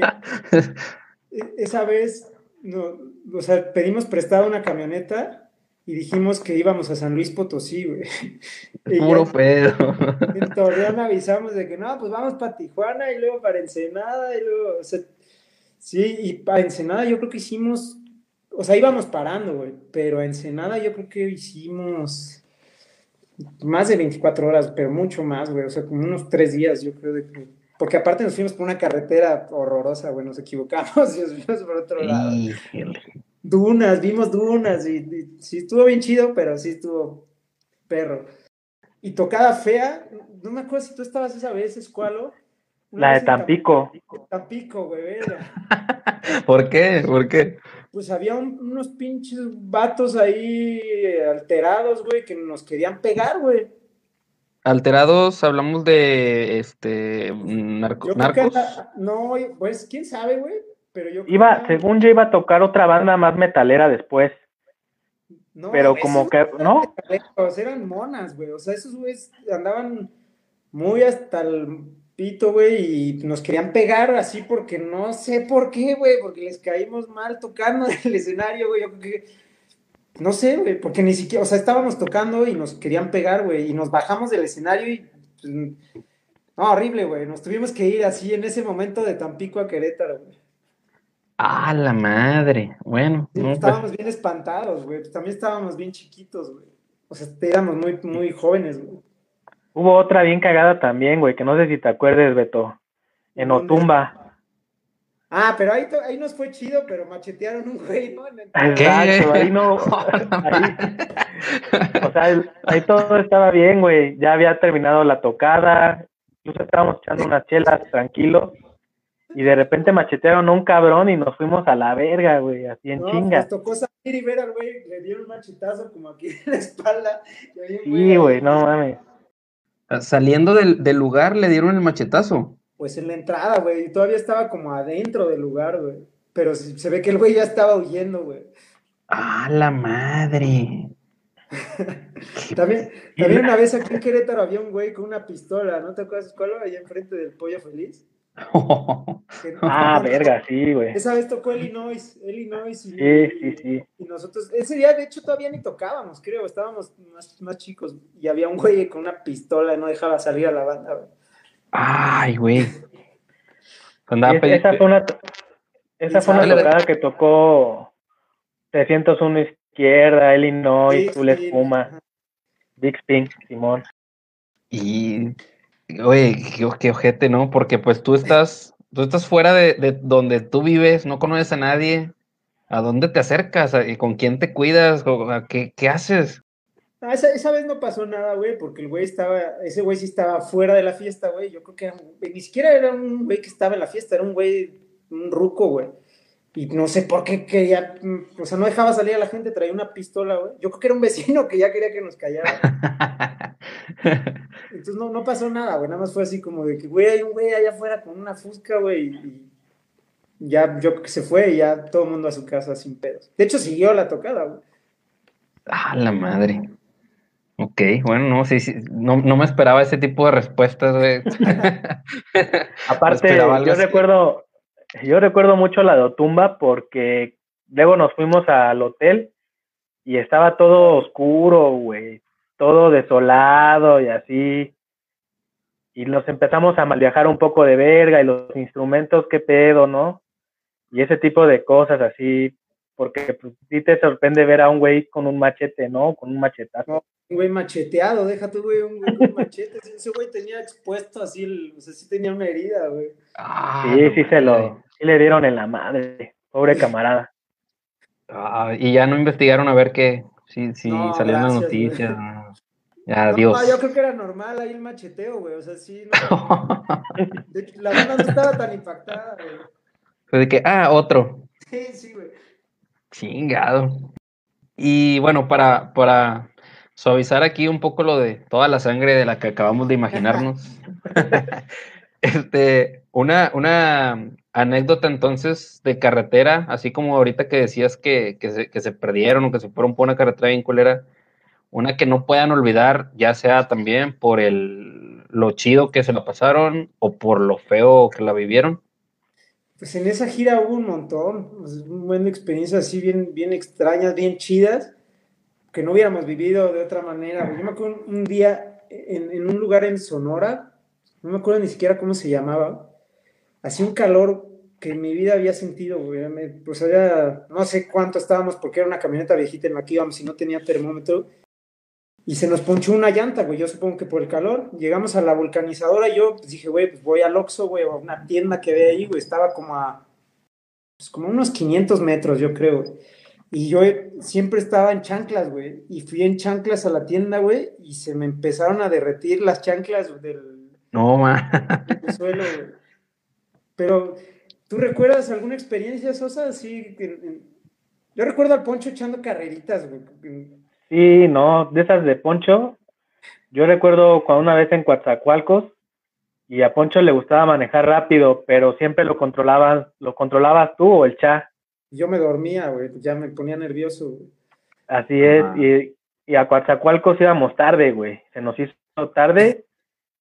S2: e, esa vez, no, o sea, pedimos prestada una camioneta y dijimos que íbamos a San Luis Potosí, güey.
S1: Puro pedo.
S2: En Torreón avisamos de que no, pues vamos para Tijuana y luego para Ensenada y luego, o sea, sí, y para Ensenada yo creo que hicimos, o sea, íbamos parando, güey, pero a Ensenada yo creo que hicimos más de 24 horas, pero mucho más, güey. O sea, como unos tres días, yo creo de que. porque aparte nos fuimos por una carretera horrorosa, güey, nos equivocamos y nos fuimos por otro lado. Dunas, vimos dunas y, sí estuvo bien chido, pero sí estuvo perro. Y tocada fea, no me acuerdo si tú estabas esa vez, Escualo.
S3: La de Tampico.
S2: Tampico, güey,
S1: ¿Por qué? ¿Por qué?
S2: Pues había unos pinches vatos ahí alterados, güey, que nos querían pegar, güey.
S1: Alterados, hablamos de este narcos.
S2: no, pues quién sabe, güey. Pero yo
S3: iba, según yo iba a tocar otra banda más metalera después. No, pero como que, ¿no?
S2: Eran monas, güey. O sea, esos güeyes andaban muy hasta el pito, güey, y nos querían pegar así porque no sé por qué, güey, porque les caímos mal tocando en el escenario, güey. Yo creo que no sé, güey, porque ni siquiera, o sea, estábamos tocando y nos querían pegar, güey, y nos bajamos del escenario y... Pues, no, horrible, güey, nos tuvimos que ir así en ese momento de Tampico a Querétaro, güey.
S1: Ah, la madre, bueno.
S2: Pues, estábamos bien espantados, güey, pues, también estábamos bien chiquitos, güey. O sea, éramos muy, muy jóvenes, güey.
S3: Hubo otra bien cagada también, güey, que no sé si te acuerdes, Beto. En Otumba.
S2: Ah, pero ahí, ahí nos fue chido, pero machetearon un güey, ¿no?
S3: Exacto, ahí no. o sea, ahí todo estaba bien, güey. Ya había terminado la tocada. Incluso estábamos echando unas chelas tranquilos. Y de repente machetearon a un cabrón y nos fuimos a la verga, güey, así en chinga.
S2: Nos tocó salir y ver al güey, le dieron un machetazo como aquí en la espalda.
S3: sí, güey, no mames.
S1: Saliendo del, del lugar le dieron el machetazo
S2: pues en la entrada, güey, todavía estaba como adentro del lugar, güey. Pero se, ve que el güey ya estaba huyendo, güey.
S1: ¡Ah, la madre!
S2: también, también una vez aquí en Querétaro había un güey con una pistola, ¿no te acuerdas cuál? Allá enfrente del pollo feliz.
S3: ah, verga, sí, güey.
S2: Esa vez tocó Illinois, Illinois y,
S3: sí, sí, sí.
S2: y nosotros, ese día de hecho todavía ni tocábamos, creo, estábamos más, más chicos y había un güey con una pistola y no dejaba salir a la banda, güey.
S1: Ay, güey.
S3: esa fue una, esa fue una tocada que tocó 301 izquierda, Illinois, Full Espuma, Big Spin, Simón.
S1: Y, oye, qué, ojete, ¿no? Porque pues tú estás, tú estás fuera de, de, donde tú vives, no conoces a nadie. ¿A dónde te acercas? ¿Con quién te cuidas? ¿Qué, qué haces?
S2: Ah, esa, esa, vez no pasó nada, güey, porque el güey estaba, ese güey sí estaba fuera de la fiesta, güey. Yo creo que ni siquiera era un güey que estaba en la fiesta, era un güey, un ruco, güey. Y no sé por qué quería, o sea, no dejaba salir a la gente, traía una pistola, güey. Yo creo que era un vecino que ya quería que nos callara. Entonces no, no pasó nada, güey. Nada más fue así como de que, güey, hay un güey allá afuera con una fusca, güey. Y ya, yo creo que se fue y ya todo el mundo a su casa sin pedos. De hecho, siguió la tocada, güey.
S1: Ah, la madre. Ok, bueno, no, sí, sí, no, no me esperaba ese tipo de respuestas, güey.
S3: Aparte, yo recuerdo, yo recuerdo mucho la de Otumba porque luego nos fuimos al hotel y estaba todo oscuro, güey, todo desolado y así. Y nos empezamos a mal viajar un poco de verga y los instrumentos, qué pedo, ¿no? Y ese tipo de cosas así, porque pues sí te sorprende ver a un güey con un machete, ¿no? Con un machetazo
S2: un güey macheteado, déjate, güey, un güey con machete. Ese güey tenía expuesto así, el, o sea, sí tenía una herida, güey.
S3: Ah, sí, sí se lo, sí le dieron en la madre, pobre camarada.
S1: Ah, y ya no investigaron a ver qué, si, si salió en las noticias. Ya, Dios.
S2: yo creo que era normal ahí el macheteo, güey, o sea, sí. No, de hecho, la banda no estaba tan impactada, güey.
S1: Fue de que, ah, otro.
S2: Sí, sí, güey.
S1: Chingado. Y bueno, para, para suavizar aquí un poco lo de toda la sangre de la que acabamos de imaginarnos. este, una, una anécdota entonces de carretera, así como ahorita que decías que, se, perdieron o que se fueron por una carretera bien culera, una que no puedan olvidar, ya sea también por el, lo chido que se la pasaron o por lo feo que la vivieron.
S2: Pues en esa gira hubo un montón, un buen experiencias así bien, bien extrañas, bien chidas que no hubiéramos vivido de otra manera. Yo me acuerdo un, día en, un lugar en Sonora, no me acuerdo ni siquiera cómo se llamaba, hacía un calor que en mi vida había sentido, pues había, no sé cuánto estábamos porque era una camioneta viejita en la que íbamos y no tenía termómetro. y se nos ponchó una llanta, güey, yo supongo que por el calor. Llegamos a la vulcanizadora y yo pues, dije, güey, pues voy al Oxxo, güey, a una tienda que ve ahí, güey, estaba como a, pues como unos 500 metros, yo creo. Y yo siempre estaba en chanclas, güey, y fui en chanclas a la tienda, güey, y se me empezaron a derretir las chanclas del,
S1: No, man.
S2: del suelo, güey. Pero, ¿tú recuerdas alguna experiencia, Sosa? En- yo recuerdo al Poncho echando carreritas, güey.
S3: Sí, no, de esas de Poncho. Yo recuerdo cuando una vez en Coatzacoalcos y a Poncho le gustaba manejar rápido, pero siempre lo controlabas, lo controlabas tú o el Cha.
S2: Yo me dormía, güey, ya me ponía nervioso, güey.
S3: Así es, y, y a Coatzacoalcos íbamos tarde, güey. Se nos hizo tarde.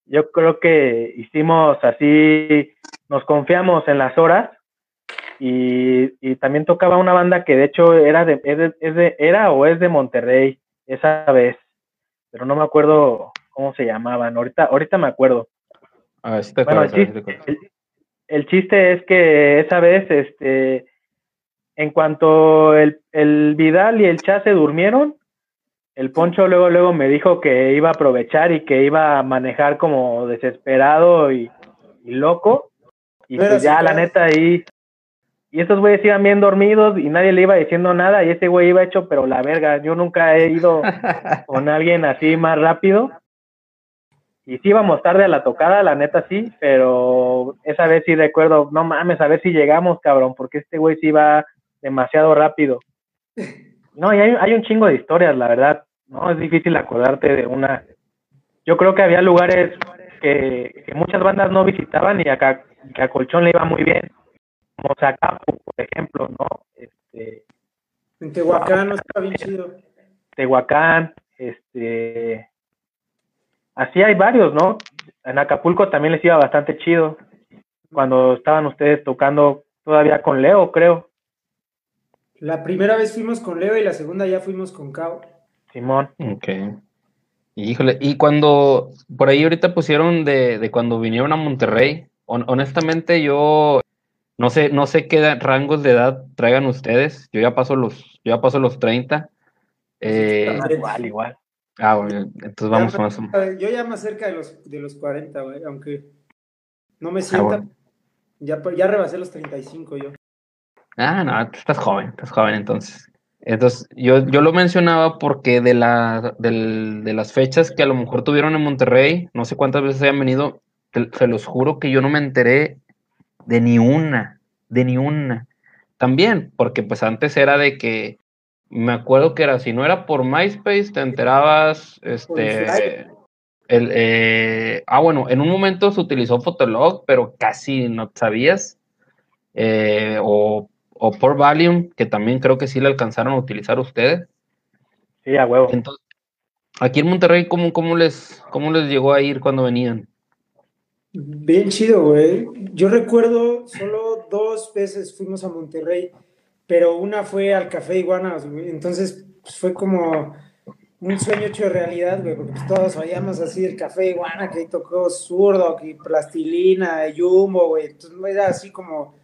S3: Yo creo que hicimos así, nos confiamos en las horas y, y también tocaba una banda que de hecho era de, es de- es de- era o es de Monterrey esa vez, pero no me acuerdo cómo se llamaban. Ahorita, ahorita me acuerdo.
S1: A ver si te
S3: Bueno, el
S1: acuerdas, si te
S3: chiste, el, el chiste es que esa vez, este, en cuanto el, el Vidal y el Cha se durmieron, el Poncho luego, luego me dijo que iba a aprovechar y que iba a manejar como desesperado y, y loco. Y pues ya, la neta, ahí. Y estos güeyes iban bien dormidos y nadie le iba diciendo nada y ese güey iba hecho, pero la verga. Yo nunca he ido con alguien así más rápido. Y sí íbamos tarde a la tocada, la neta sí, pero esa vez sí recuerdo, no mames, a ver si llegamos, cabrón, porque este güey sí iba demasiado rápido. No, y hay, hay un chingo de historias, la verdad. No, es difícil acordarte de una. Yo creo que había lugares que, que muchas bandas no visitaban y acá que a Colchón le iba muy bien, como Zacapu, por ejemplo, ¿no? Este,
S2: En Tehuacán no estaba bien chido.
S3: Tehuacán, este, así hay varios, ¿no? En Acapulco también les iba bastante chido, cuando estaban ustedes tocando todavía con Leo, creo,
S2: La primera vez fuimos con Leo y la segunda ya fuimos con Cao.
S3: Simón.
S1: Ok. Híjole, y cuando por ahí ahorita pusieron de, de cuando vinieron a Monterrey, hon- honestamente yo no sé, no sé qué rangos de edad traigan ustedes. Yo ya paso los, yo ya paso los 30. Eh.
S3: Igual, igual.
S1: ah, bueno, entonces vamos
S2: Ya
S1: más.
S2: más- Yo ya más cerca de los, de los 40, güey, aunque no me
S1: Ah,
S2: sienta.
S1: bueno.
S2: ya, ya rebasé los 35 yo.
S1: Ah, no, tú estás joven, estás joven entonces. Entonces, yo, yo lo mencionaba porque de, la, del- de las fechas que a lo mejor tuvieron en Monterrey, no sé cuántas veces hayan venido, te- se los juro que yo no me enteré de ni una, de ni una. También, porque pues antes era de que, me acuerdo que era, si no era por MySpace, te enterabas, este, el, eh, ah, bueno, en un momento se utilizó Fotolog, pero casi no sabías, eh, o, o por Valium, que también creo que sí le alcanzaron a utilizar ustedes.
S3: Sí, a huevo.
S1: Entonces, aquí en Monterrey, ¿cómo, cómo les, cómo les llegó a ir cuando venían?
S2: Bien chido, güey. Yo recuerdo solo dos veces fuimos a Monterrey, pero una fue al Café Iguanas, güey. Entonces pues, fue como un sueño hecho de realidad, güey, porque pues, todos oíamos así el Café Iguana, que ahí tocó Zurdo, que Plastilina, Jumbo, güey. Entonces era así como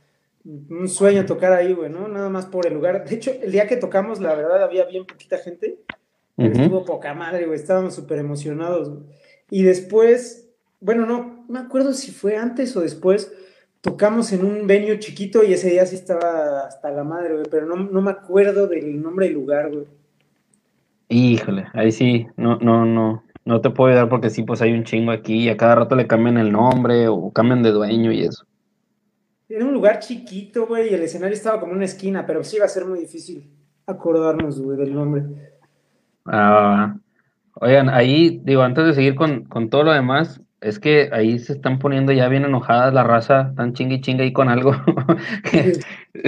S2: un sueño tocar ahí, güey, ¿no? Nada más por el lugar. De hecho, el día que tocamos, la verdad, había bien poquita gente. Pero
S1: Ujú.
S2: Estuvo poca madre, güey. Estábamos súper emocionados. güey. Y después, bueno, no me acuerdo si fue antes o después. Tocamos en un venue chiquito y ese día sí estaba hasta la madre, güey. Pero no, no me acuerdo del nombre del lugar, güey.
S1: Híjole, ahí sí, no, no, no, no te puedo ayudar porque sí, pues hay un chingo aquí y a cada rato le cambian el nombre o cambian de dueño y eso.
S2: Era un lugar chiquito, güey, y el escenario estaba como en una esquina, pero sí iba a ser muy difícil acordarnos, güey, del nombre.
S1: Ah, oigan, ahí, digo, antes de seguir con, con todo lo demás, es que ahí se están poniendo ya bien enojadas la raza, tan chingue y chingue ahí con algo. que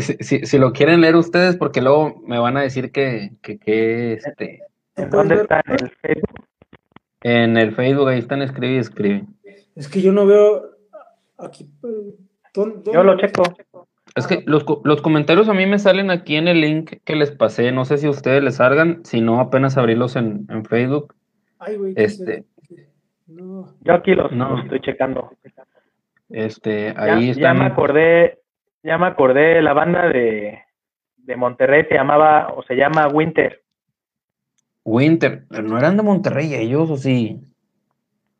S1: si- si lo quieren leer ustedes, porque luego me van a decir que, que, que, este,
S3: ¿En dónde está? ¿En el Facebook?
S1: en el Facebook ahí están escribe y escribe.
S2: Es que yo no veo aquí. ¿Dónde-
S3: Yo lo checo.
S1: Es que los, los comentarios a mí me salen aquí en el link que les pasé, no sé si a ustedes les salgan, si no apenas abrirlos en, en Facebook.
S2: Ay, güey, ¿qué es
S1: Este.
S2: No.
S3: Yo aquí los,
S1: No.
S3: los estoy checando.
S1: Este,
S3: Ya,
S1: ahí
S3: ya
S1: están.
S3: me acordé, ya me acordé, la banda de, de Monterrey se llamaba, o se llama Winter.
S1: Winter, ¿no eran de Monterrey ellos o sí?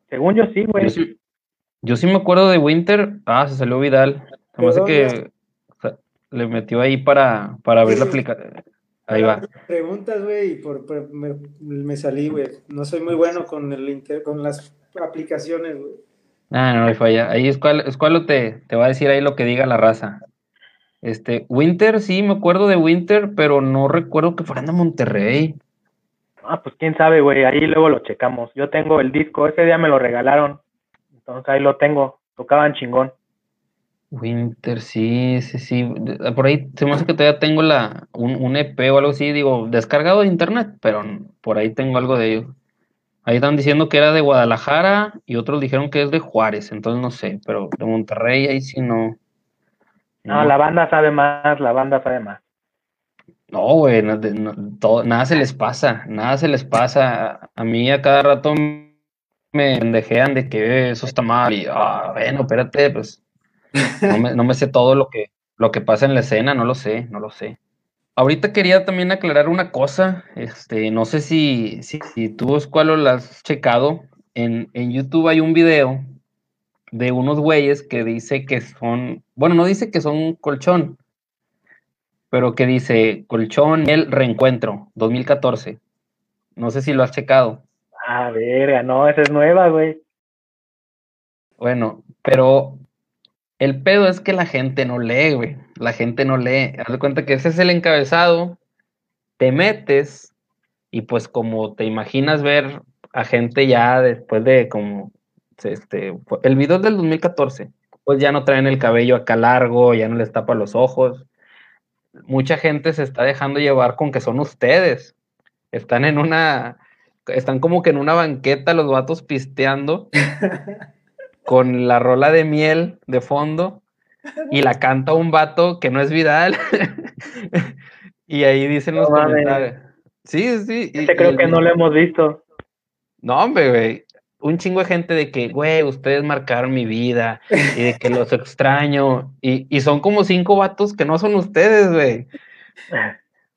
S3: Según yo sí, güey.
S1: Yo sí, yo sí me acuerdo de Winter. Ah, se salió Vidal. Se me hace que o sea, le metió ahí para, para abrir la aplicación. Ahí va.
S2: Preguntas, güey, y por, por- me, me salí, güey. No soy muy bueno con el inter- con las aplicaciones, güey.
S1: Ah, no, hay falla. Ahí Escualo te, te va a decir ahí lo que diga la raza. Este, Winter, sí, me acuerdo de Winter, pero no recuerdo que fueran de Monterrey.
S3: Ah, pues quién sabe, güey. Ahí luego lo checamos. Yo tengo el disco. Ese día me lo regalaron. Entonces ahí lo tengo. Tocaban chingón.
S1: Winter, sí, sí, sí. De- Por ahí se me hace que todavía tengo la, un, un EP o algo así, digo, descargado de internet, pero por ahí tengo algo de ellos. Ahí están diciendo que era de Guadalajara y otros dijeron que es de Juárez, entonces no sé, pero de Monterrey ahí sí no.
S3: No, la banda sabe más. La banda sabe más.
S1: No, güey, no- no, nada se les pasa, nada se les pasa. A, a mí a cada rato me pendejean de que eso está mal y, ah, bueno, espérate, pues no me, no me sé todo lo que, lo que pasa en la escena, no lo sé, no lo sé. Ahorita quería también aclarar una cosa, este, no sé si, si, si tú, Escualo, lo has checado. En, en YouTube hay un video de unos güeyes que dice que son, bueno, no dice que son colchón, pero que dice colchón el reencuentro 2014. No sé si lo has checado.
S3: Ah, verga. No, esa es nueva, güey.
S1: Bueno, pero el pedo es que la gente no lee, güey. La gente no lee. Haz de cuenta que ese es el encabezado. Te metes y pues como te imaginas ver a gente ya después de como este el video del 2014, pues ya no traen el cabello acá largo, ya no les tapa los ojos. Mucha gente se está dejando llevar con que son ustedes. Están en una están como que en una banqueta los vatos pisteando con la rola de miel de fondo y la canta un vato que no es Vidal. y ahí dicen los comentarios. Sí, sí. y-
S3: Este
S1: y
S3: creo
S1: el-
S3: que no lo hemos visto.
S1: No, hombre, güey. Un chingo de gente de que, güey, ustedes marcaron mi vida y de que los extraño. Y, y son como cinco vatos que no son ustedes, güey.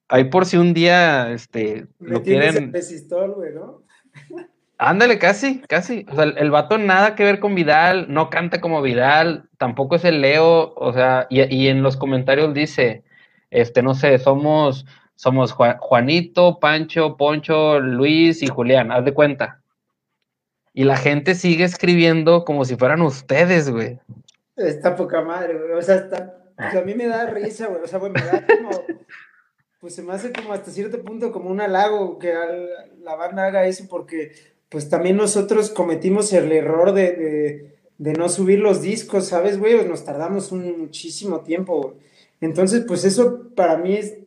S1: Ahí por si un día, este,
S2: Me
S1: lo quieren.
S2: el resistor, güey, ¿no?
S1: Ándale, casi, casi. O sea, el, el vato nada que ver con Vidal, no canta como Vidal, tampoco es el Leo, o sea, y, y en los comentarios dice, este, no sé, somos, somos Juan- Juanito, Pancho, Poncho, Luis y Julián, haz de cuenta. Y la gente sigue escribiendo como si fueran ustedes, güey.
S2: Está poca madre, güey. O sea, está, pues a mí me da risa, güey. O sea, güey, me da como. Pues se me hace como hasta cierto punto como un halago que la banda haga eso, porque pues también nosotros cometimos el error de, de, de no subir los discos, ¿sabes, güey? Nos tardamos un muchísimo tiempo. Entonces, pues eso para mí es,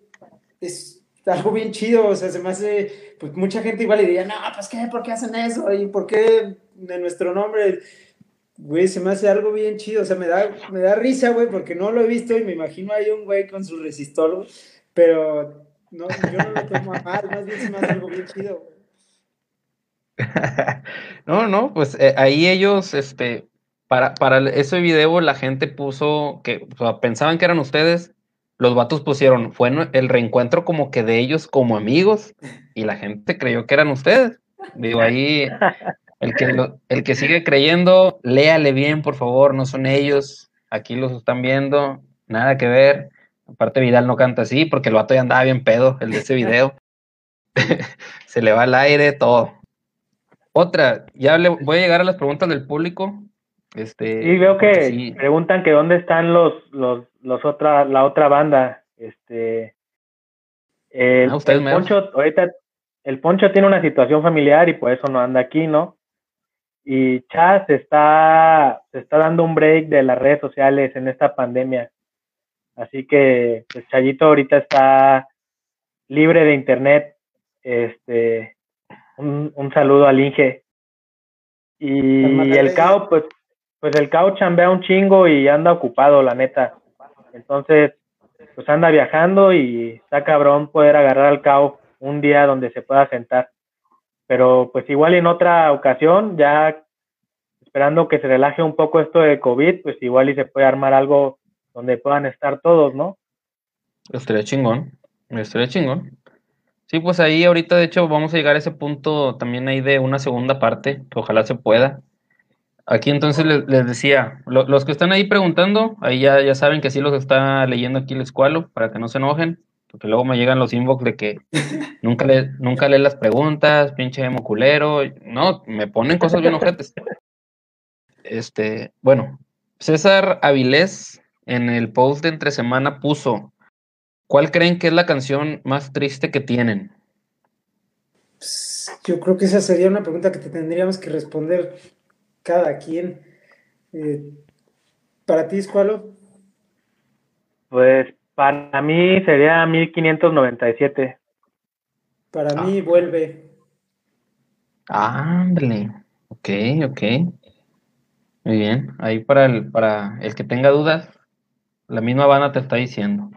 S2: es algo bien chido, o sea, se me hace, pues mucha gente igual le diría, no, pues qué, ¿por qué hacen eso? ¿Y por qué de nuestro nombre? Güey, se me hace algo bien chido, o sea, me da, me da risa, güey, porque no lo he visto y me imagino ahí un güey con su resistor, güey, pero no, yo no lo tomo a mal, más bien se me hace algo bien chido.
S1: No, no, pues eh, ahí ellos, este, para, para ese video la gente puso que pensaban que eran ustedes, los vatos pusieron, fue el reencuentro como que de ellos como amigos y la gente creyó que eran ustedes. Digo, ahí el que, el que sigue creyendo, léale bien, por favor, no son ellos, aquí los están viendo, nada que ver. Aparte Vidal no canta así porque el vato ya andaba bien pedo, el de ese video. Se le va el aire, todo. Otra, ya le voy a llegar a las preguntas del público. Este,
S3: Y veo que
S1: sí.
S3: preguntan que dónde están los, los, los otra, la otra banda. Este, el,
S1: Ah,
S3: el. Poncho, ahorita, el Poncho tiene una situación familiar y por eso no anda aquí, ¿no? Y Chas está, se está dando un break de las redes sociales en esta pandemia. Así que, pues, Chayito ahorita está libre de internet. Este, un, un saludo al Inge. Y
S2: Cálmate,
S3: el. Cao, pues, pues el Cao chambea un chingo y anda ocupado, la neta. Entonces, pues anda viajando y está cabrón poder agarrar al Cao un día donde se pueda sentar. Pero pues igual en otra ocasión, ya esperando que se relaje un poco esto de COVID, pues igual y se puede armar algo donde puedan estar todos, ¿no?
S1: Estaría chingón. Estaría chingón. Sí, pues ahí ahorita de hecho vamos a llegar a ese punto también ahí de una segunda parte, que ojalá se pueda. Aquí entonces les, decía, los que están ahí preguntando, ahí ya, ya saben que sí los está leyendo aquí el escualo, para que no se enojen, porque luego me llegan los inbox de que nunca le, nunca lee las preguntas, pinche emo culero, no, me ponen cosas bien ojetes. Este, bueno, César Avilés en el post de entre semana puso, ¿cuál creen que es la canción más triste que tienen?
S2: Pues, yo creo que esa sería una pregunta que te tendríamos que responder cada quien. Eh, ¿Para ti, Escualo?
S3: Pues para mí sería 1597.
S2: Para mí ah. vuelve.
S1: Ándale. Ok, ok. Muy bien. Ahí para el, para el que tenga dudas, la misma banda te está diciendo.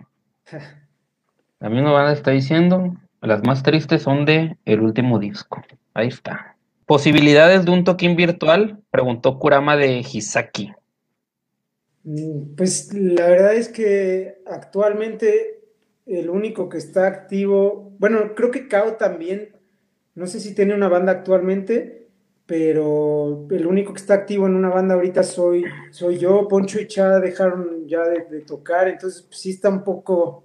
S1: La misma banda está diciendo, las más tristes son de el último disco. Ahí está. ¿Posibilidades de un toquín virtual? Preguntó Kurama de Hisaki.
S2: Mm, pues la verdad es que actualmente el único que está activo, bueno, creo que Kao también, no sé si tiene una banda actualmente, pero el único que está activo en una banda ahorita soy, soy yo, Poncho y Cha dejaron ya de, tocar, entonces pues, sí está un poco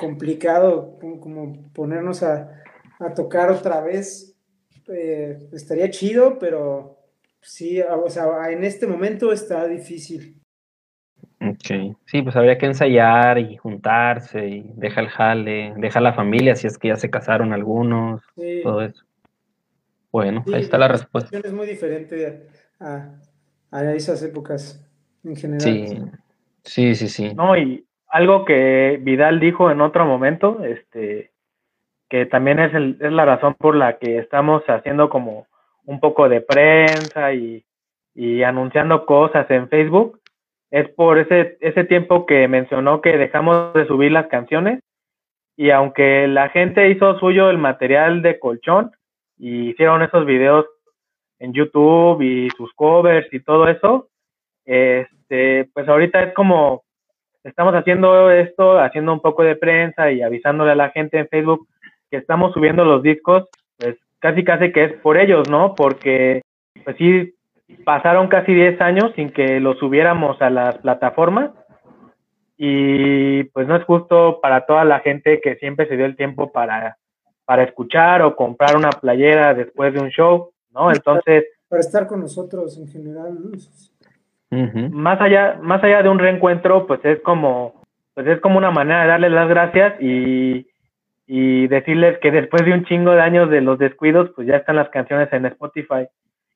S2: complicado como, ponernos a, tocar otra vez. Eh, estaría chido, pero sí, o sea, en este momento está difícil.
S1: Ok, sí, pues habría que ensayar y juntarse y deja el jale, deja la familia si es que ya se casaron algunos, todo eso. Bueno, ahí está la respuesta.
S2: Es muy diferente a, esas épocas en general.
S1: Sí, sí, sí, sí.
S3: No, y algo que Vidal dijo en otro momento, este, que también es, el, es la razón por la que estamos haciendo como un poco de prensa y, y anunciando cosas en Facebook, es por ese, ese tiempo que mencionó que dejamos de subir las canciones y aunque la gente hizo suyo el material de colchón y hicieron esos videos en YouTube y sus covers y todo eso, este, pues ahorita es como estamos haciendo esto, haciendo un poco de prensa y avisándole a la gente en Facebook que estamos subiendo los discos, pues casi casi que es por ellos, ¿no? Porque pues sí pasaron casi 10 años sin que lo subiéramos a las plataformas y pues no es justo para toda la gente que siempre se dio el tiempo para, para escuchar o comprar una playera después de un show, ¿no? Entonces...
S2: Para estar con nosotros en general,
S3: Más allá, más allá de un reencuentro, pues es como, pues es como una manera de darles las gracias y, y decirles que después de un chingo de años de los descuidos, pues ya están las canciones en Spotify.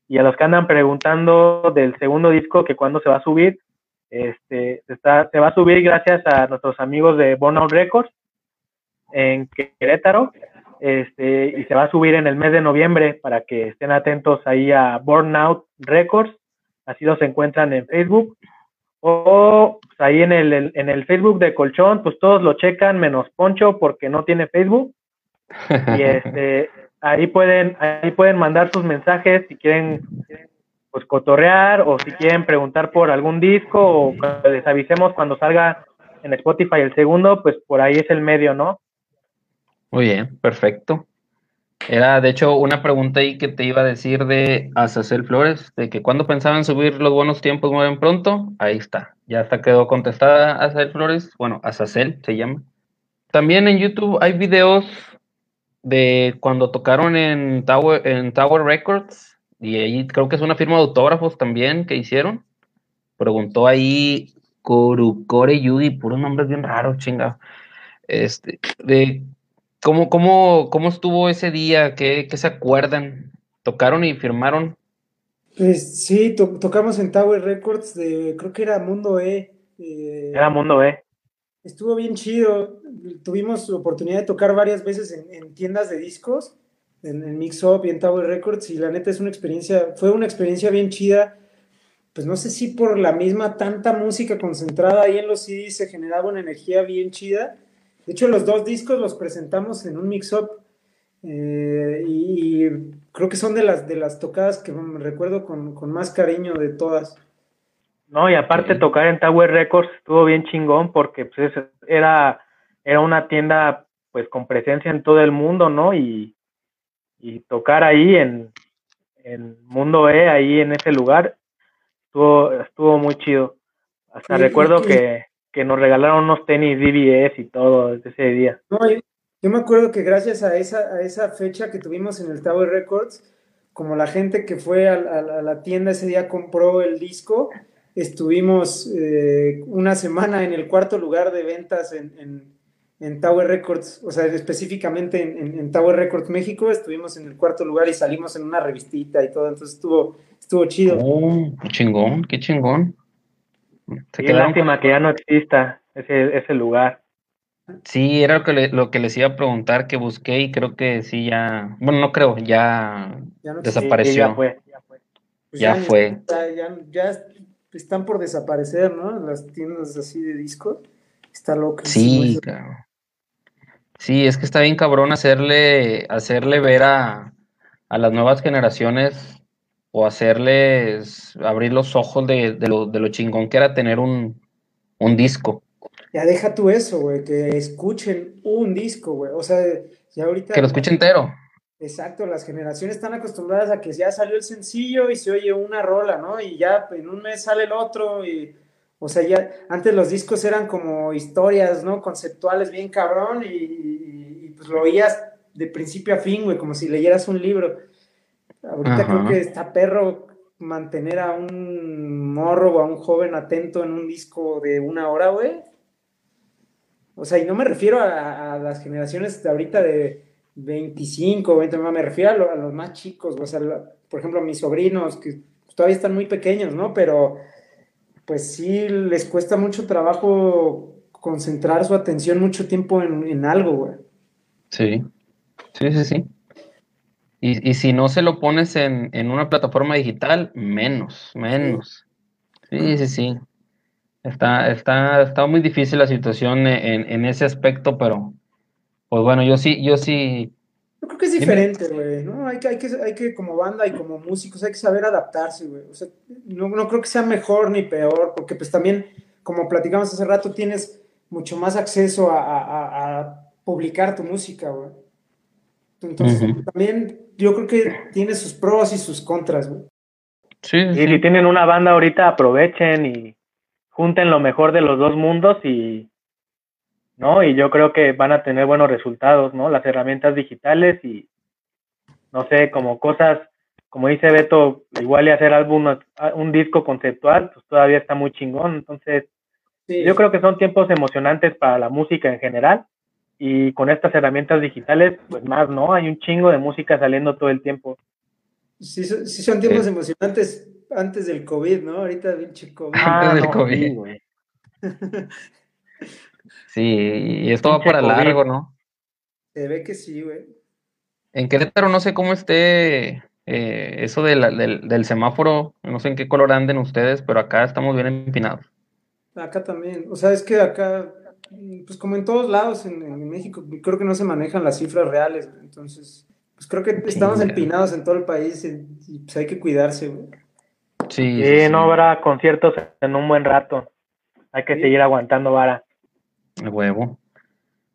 S3: Y a los que andan preguntando del segundo disco que cuándo se va a subir, este, está, se va a subir gracias a nuestros amigos de Burnout Records en Querétaro, este, y se va a subir en el mes de noviembre para que estén atentos ahí a Burnout Records, así los encuentran en Facebook, o pues, ahí en el, en el Facebook de Colchón, pues todos lo checan menos Poncho porque no tiene Facebook, y este ahí pueden, ahí pueden mandar sus mensajes si quieren pues cotorrear o si quieren preguntar por algún disco o les avisemos cuando salga en Spotify el segundo, pues por ahí es el medio, ¿no?
S1: Muy bien, perfecto. Era de hecho una pregunta ahí que te iba a decir de Azacel Flores, de que cuando pensaban subir los buenos tiempos mueven pronto, ahí está, ya está quedó contestada Azacel Flores, bueno, Azacel se llama. También en YouTube hay videos de cuando tocaron en Tower, en Tower Records, y ahí creo que es una firma de autógrafos también que hicieron. Preguntó ahí Korukore Yudi, puros nombres bien raros, chinga. Este, de cómo, cómo, cómo estuvo ese día, qué, se acuerdan, tocaron y firmaron.
S2: Pues sí, tocamos en Tower Records de, creo que era Mundo E.
S3: Eh, era Mundo E.
S2: Estuvo bien chido. Tuvimos oportunidad de tocar varias veces en, tiendas de discos, en, el Mix Up y en Tower Records, y la neta es una experiencia, fue una experiencia bien chida. Pues no sé si por la misma tanta música concentrada ahí en los CDs se generaba una energía bien chida. De hecho, los dos discos los presentamos en un Mix Up. Eh, y, creo que son de las, de las tocadas que me recuerdo con, con más cariño de todas.
S3: No, y aparte tocar en Tower Records estuvo bien chingón porque pues, era, era una tienda pues con presencia en todo el mundo, ¿no? Y, y tocar ahí en, en Mundo E, ahí en ese lugar, estuvo, estuvo muy chido. Hasta recuerdo que, que, nos regalaron unos tenis DBS y todo ese día.
S2: No, yo, me acuerdo que gracias a esa, a esa fecha que tuvimos en el Tower Records, como la gente que fue a, la tienda ese día compró el disco, estuvimos eh, una semana en el cuarto lugar de ventas en, en, Tower Records, o sea, específicamente en, Tower Records México, estuvimos en el cuarto lugar y salimos en una revistita y todo, entonces estuvo, estuvo chido.
S1: Oh, qué chingón, qué chingón.
S3: Qué lástima que ya no exista ese, ese lugar.
S1: Sí, era lo que, lo que les iba a preguntar, que busqué y creo que sí ya, bueno, no creo, ya, desapareció.
S3: ya fue. Ya fue.
S1: Pues ya, fue.
S2: Ya, están por desaparecer, ¿no? Las tiendas así de discos. Está loco.
S1: Sí, claro. Sí, es que está bien cabrón hacerle, hacerle ver a, a las nuevas generaciones o hacerles abrir los ojos de, de, lo, de lo chingón que era tener un, un disco.
S2: Ya deja tú eso, güey, que escuchen un disco, güey. O sea, ya ahorita.
S1: Que lo escuchen entero.
S2: Exacto, las generaciones están acostumbradas a que ya salió el sencillo y se oye una rola, ¿no? Y ya en un mes sale el otro y. O sea, ya antes los discos eran como historias, ¿no? Conceptuales bien cabrón y, pues lo oías de principio a fin, güey, como si leyeras un libro. Ahorita creo que está perro mantener a un morro o a un joven atento en un disco de una hora, güey. O sea, y no me refiero a, las generaciones de ahorita de 25, 20, me refiero a, los más chicos, o sea, por ejemplo, a mis sobrinos, que todavía están muy pequeños, ¿no? Pero pues sí les cuesta mucho trabajo concentrar su atención mucho tiempo en, algo, güey.
S1: Sí, sí, sí, sí. Y, si no se lo pones en, en, una plataforma digital, menos, menos. Sí, sí, sí. Está, está, está muy difícil la situación en, en ese aspecto, pero pues bueno, yo sí, yo sí.
S2: Yo creo que es diferente, güey, ¿no? Hay que, hay que, hay que, como banda y como músicos, hay que saber adaptarse, güey. O sea, no, no creo que sea mejor ni peor, porque pues también, como platicamos hace rato, tienes mucho más acceso a, a, a publicar tu música, güey. Entonces, también yo creo que tiene sus pros y sus contras, güey.
S3: Sí, sí. Y si tienen una banda ahorita, aprovechen y junten lo mejor de los dos mundos y, ¿no? Y yo creo que van a tener buenos resultados, ¿no? Las herramientas digitales y, no sé, como cosas, como dice Beto, igual y hacer álbum, un disco conceptual, pues todavía está muy chingón. Entonces, yo creo que son tiempos emocionantes para la música en general y con estas herramientas digitales, pues más, ¿no? Hay un chingo de música saliendo todo el tiempo.
S2: Sí, sí son tiempos emocionantes antes del COVID, ¿no? Ahorita pinche COVID.
S1: Ah, antes del COVID. güey. sí, y esto va para largo, ¿no?
S2: Se ve que sí, güey.
S1: En Querétaro no sé cómo esté eh, eso del, del, semáforo, no sé en qué color anden ustedes, pero acá estamos bien empinados.
S2: Acá también, o sea, es que acá, pues como en todos lados en, en México, creo que no se manejan las cifras reales, entonces, pues creo que estamos empinados en todo el país y, pues hay que cuidarse, güey.
S3: Sí, no habrá conciertos en un buen rato. Hay que seguir aguantando vara.
S1: huevo.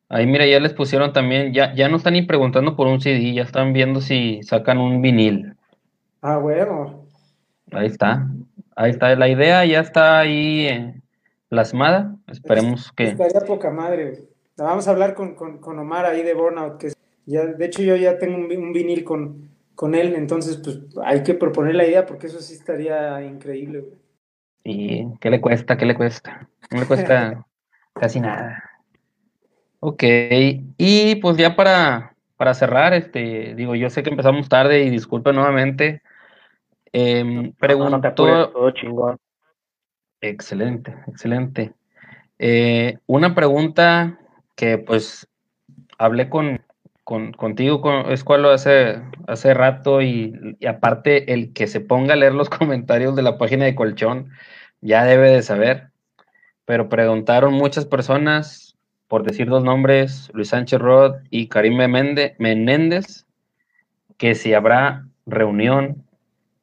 S1: Ahí mira, ya les pusieron también, ya, ya no están ni preguntando por un CD, ya están viendo si sacan un vinil.
S2: Ah, huevo.
S1: Ahí está. Ahí está. La idea ya está ahí eh, plasmada. Esperemos que.
S2: Estaría poca madre. Vamos a hablar con, Omar ahí de Burnout, que ya, de hecho yo ya tengo un vinil con, con él, entonces pues hay que proponer la idea porque eso sí estaría increíble.
S1: ¿Y qué le cuesta? ¿Qué le cuesta? No le cuesta casi nada. Ok, y pues ya para, para cerrar, este, digo, yo sé que empezamos tarde y disculpe nuevamente. Eh, pregunto...
S3: todo chingón.
S1: Excelente, excelente. Eh, una pregunta que pues hablé con, con, contigo, con Escualo, hace, hace rato y, aparte el que se ponga a leer los comentarios de la página de Colchón ya debe de saber. Pero preguntaron muchas personas, por decir dos nombres, Luis Sánchez Rod y Karim Menéndez, que si habrá reunión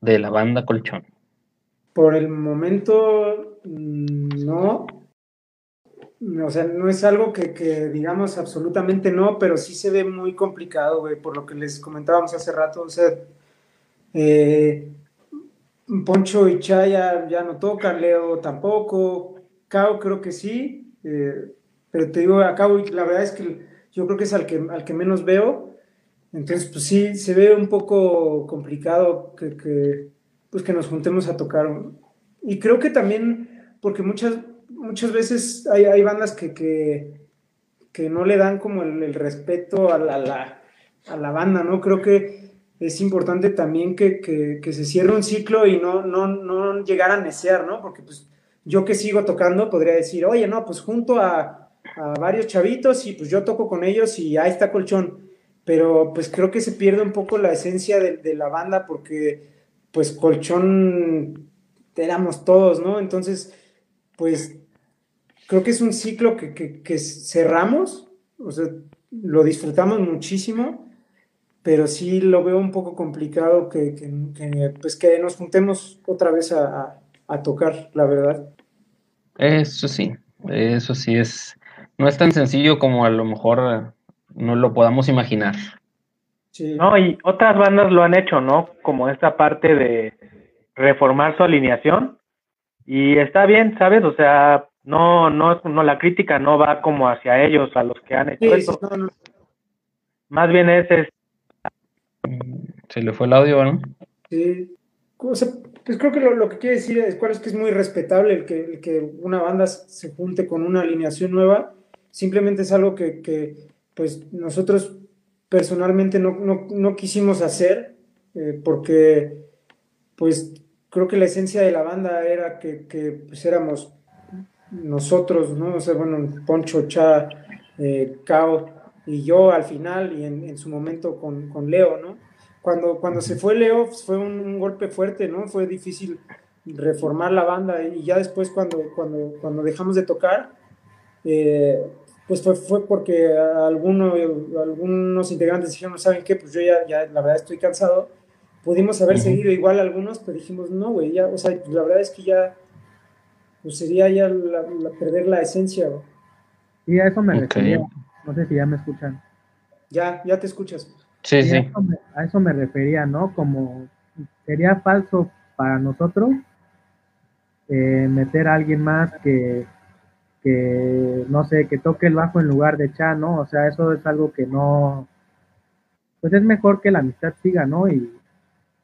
S1: de la banda Colchón.
S2: Por el momento, no. o sea, no es algo que, que, digamos absolutamente no, pero sí se ve muy complicado, güey, por lo que les comentábamos hace rato. O sea, eh, Poncho y Chaya ya no tocan, Leo tampoco, Cao creo que sí, eh, pero te digo, a Cao la verdad es que yo creo que es al que, al que menos veo. Entonces, pues sí, se ve un poco complicado que, pues que nos juntemos a tocar. Y creo que también, porque muchas, muchas veces hay, bandas que, que, no le dan como el, respeto a la, la, banda, ¿no? Creo que es importante también que, que, se cierre un ciclo y no, no, no llegar a necear, ¿no? Porque pues yo que sigo tocando podría decir, oye, no, pues junto a, a varios chavitos y pues yo toco con ellos y ahí está colchón. Pero pues creo que se pierde un poco la esencia de, de la banda porque pues colchón éramos todos, ¿no? Entonces, pues creo que es un ciclo que, cerramos, o sea, lo disfrutamos muchísimo, pero sí lo veo un poco complicado que, pues que nos juntemos otra vez a, tocar, la verdad.
S1: Eso sí, eso sí es, no es tan sencillo como a lo mejor eh, no lo podamos imaginar.
S3: Sí. No, y otras bandas lo han hecho, ¿no? Como esta parte de reformar su alineación. Y está bien, ¿sabes? O sea, no, no, no, la crítica no va como hacia ellos, a los que han hecho eso. Más bien es,
S1: Se le fue el audio, ¿no?
S2: Sí. pues creo que lo, que quiere decir es, cuál es que es muy respetable el que, que una banda se junte con una alineación nueva. Simplemente es algo que, que pues nosotros personalmente no, no, no quisimos hacer eh, porque pues creo que la esencia de la banda era que, que pues éramos nosotros, ¿no? O sea, bueno, Poncho, Cha, eh, Cao y yo al final y en, su momento con, con, Leo, ¿no? Cuando, cuando se fue Leo pues, fue un, golpe fuerte, ¿no? Fue difícil reformar la banda y ya después cuando, cuando, cuando dejamos de tocar, eh, pues fue, fue porque alguno, algunos integrantes dijeron, ¿saben qué? Pues yo ya, ya la verdad estoy cansado. Pudimos haber seguido igual algunos, pero dijimos, no, güey, ya, o sea, la verdad es que ya pues sería ya perder la esencia.
S4: Sí, a eso me refería. No sé si ya me escuchan.
S2: Ya, ya te escuchas.
S1: Sí, sí.
S4: A eso, me, refería, ¿no? Como sería falso para nosotros eh, meter a alguien más que, que, no sé, que toque el bajo en lugar de Cha, ¿no? O sea, eso es algo que no, pues es mejor que la amistad siga, ¿no? Y,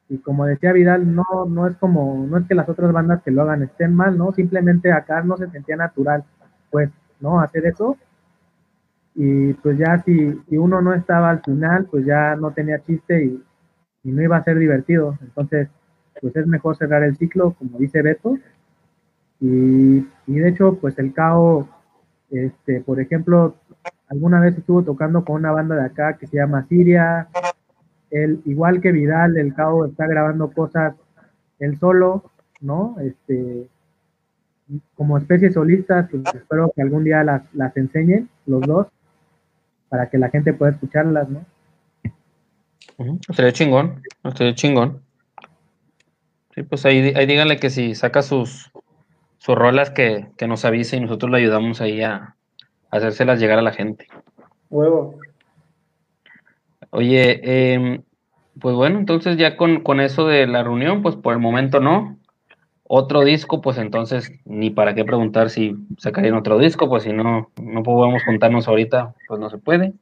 S4: y como decía Vidal, no, no es como, no es que las otras bandas que lo hagan estén mal, ¿no? Simplemente acá no se sentía natural, pues, ¿no? Hacer eso. Y pues ya si, si uno no estaba al final, pues ya no tenía chiste y, no iba a ser divertido. Entonces, pues es mejor cerrar el ciclo, como dice Beto. Y, y de hecho, pues el CAO, este, por ejemplo, alguna vez estuvo tocando con una banda de acá que se llama Siria, él, igual que Vidal, el Cabo está grabando cosas él solo, ¿no? Este, como especie solista, pues, espero que algún día las, las enseñen los dos para que la gente pueda escucharlas, ¿no?
S1: Sería chingón, sería chingón. Sí, pues ahí, ahí díganle que si saca sus, sus rolas que, nos avise y nosotros le ayudamos ahí a, a hacérselas llegar a la gente.
S2: Huevo.
S1: Oye, em, pues bueno, entonces ya con, eso de la reunión, pues por el momento no. Otro disco, pues entonces ni para qué preguntar si sacarían otro disco, pues si no, no podemos juntarnos ahorita, pues no se puede.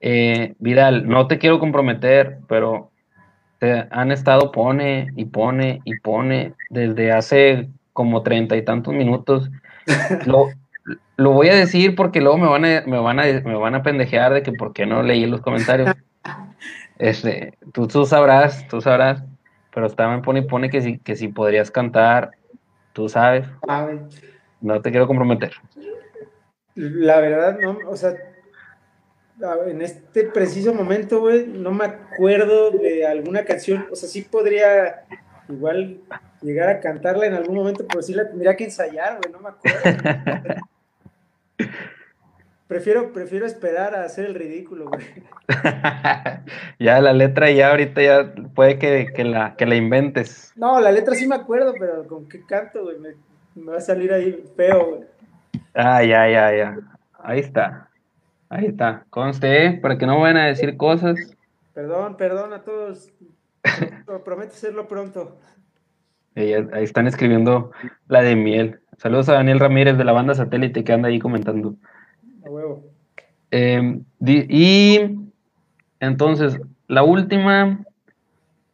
S1: Eh, Vidal, no te quiero comprometer, pero te han estado pone y pone y pone desde hace como treinta y tantos minutos. Lo, lo voy a decir porque luego me van a, me van a, me van a pendejear de que por qué no leí los comentarios. Este, tú, tú sabrás, tú sabrás, pero también pone y pone que si, que si podrías cantar, tú sabes. No te quiero comprometer.
S2: La verdad, no, o sea, en este preciso momento, güey, no me acuerdo de alguna canción, o sea, sí podría igual llegar a cantarla en algún momento, pero sí la tendría que ensayar, güey, no me acuerdo. prefiero, prefiero esperar a hacer el ridículo, güey.
S1: ya la letra ya ahorita ya puede que, la, que la inventes.
S2: No, la letra sí me acuerdo, pero con qué canto, güey, me, va a salir ahí feo, güey.
S1: Ah, ya, ya, ya. Ahí está. Ahí está. Conste, ¿eh? para que no vayan a decir cosas.
S2: Perdón, perdón a todos. Prometo hacerlo pronto.
S1: ahí están escribiendo la de miel. Saludos a Daniel Ramírez de la banda satélite que anda ahí comentando.
S2: A huevo.
S1: Em, y entonces, la última,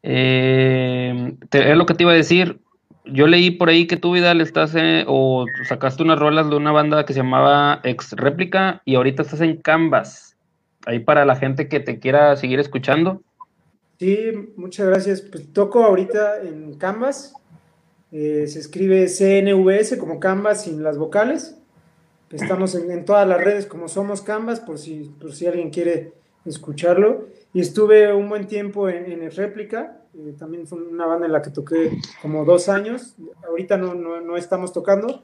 S1: eh, es lo que te iba a decir. Yo leí por ahí que tú, Vidal, estás o sacaste unas rolas de una banda que se llamaba Ex Réplica y ahorita estás en Canvas. Ahí para la gente que te quiera seguir escuchando.
S2: Sí, muchas gracias. Pues toco ahorita en Canvas. Eh, se escribe CNVS como Canvas sin las vocales. Estamos en, todas las redes como Somos Canvas, por si, por si alguien quiere escucharlo. Y estuve un buen tiempo en, en Réplica, eh, también fue una banda en la que toqué como dos años. Ahorita no, no, no estamos tocando,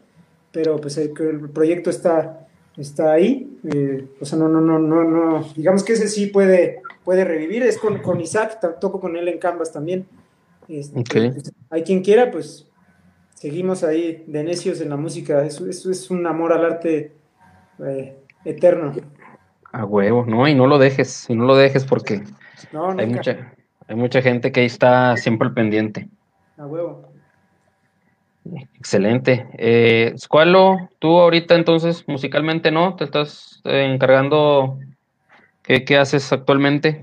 S2: pero pues el, el proyecto está, está ahí. Eh, o sea, no, no, no, no, no, digamos que ese sí puede, puede revivir. Es con, con Isaac, toco con él en Canvas también. Este, pues, hay quien quiera, pues seguimos ahí de necios en la música. Eso, es un amor al arte eh, eterno.
S1: A huevo, no, y no lo dejes, y no lo dejes porque hay, mucha, hay mucha gente que ahí está siempre al pendiente.
S2: A huevo.
S1: Excelente. Eh, Squalo, tú ahorita entonces musicalmente no, te estás eh, encargando, ¿qué, ¿qué, haces actualmente?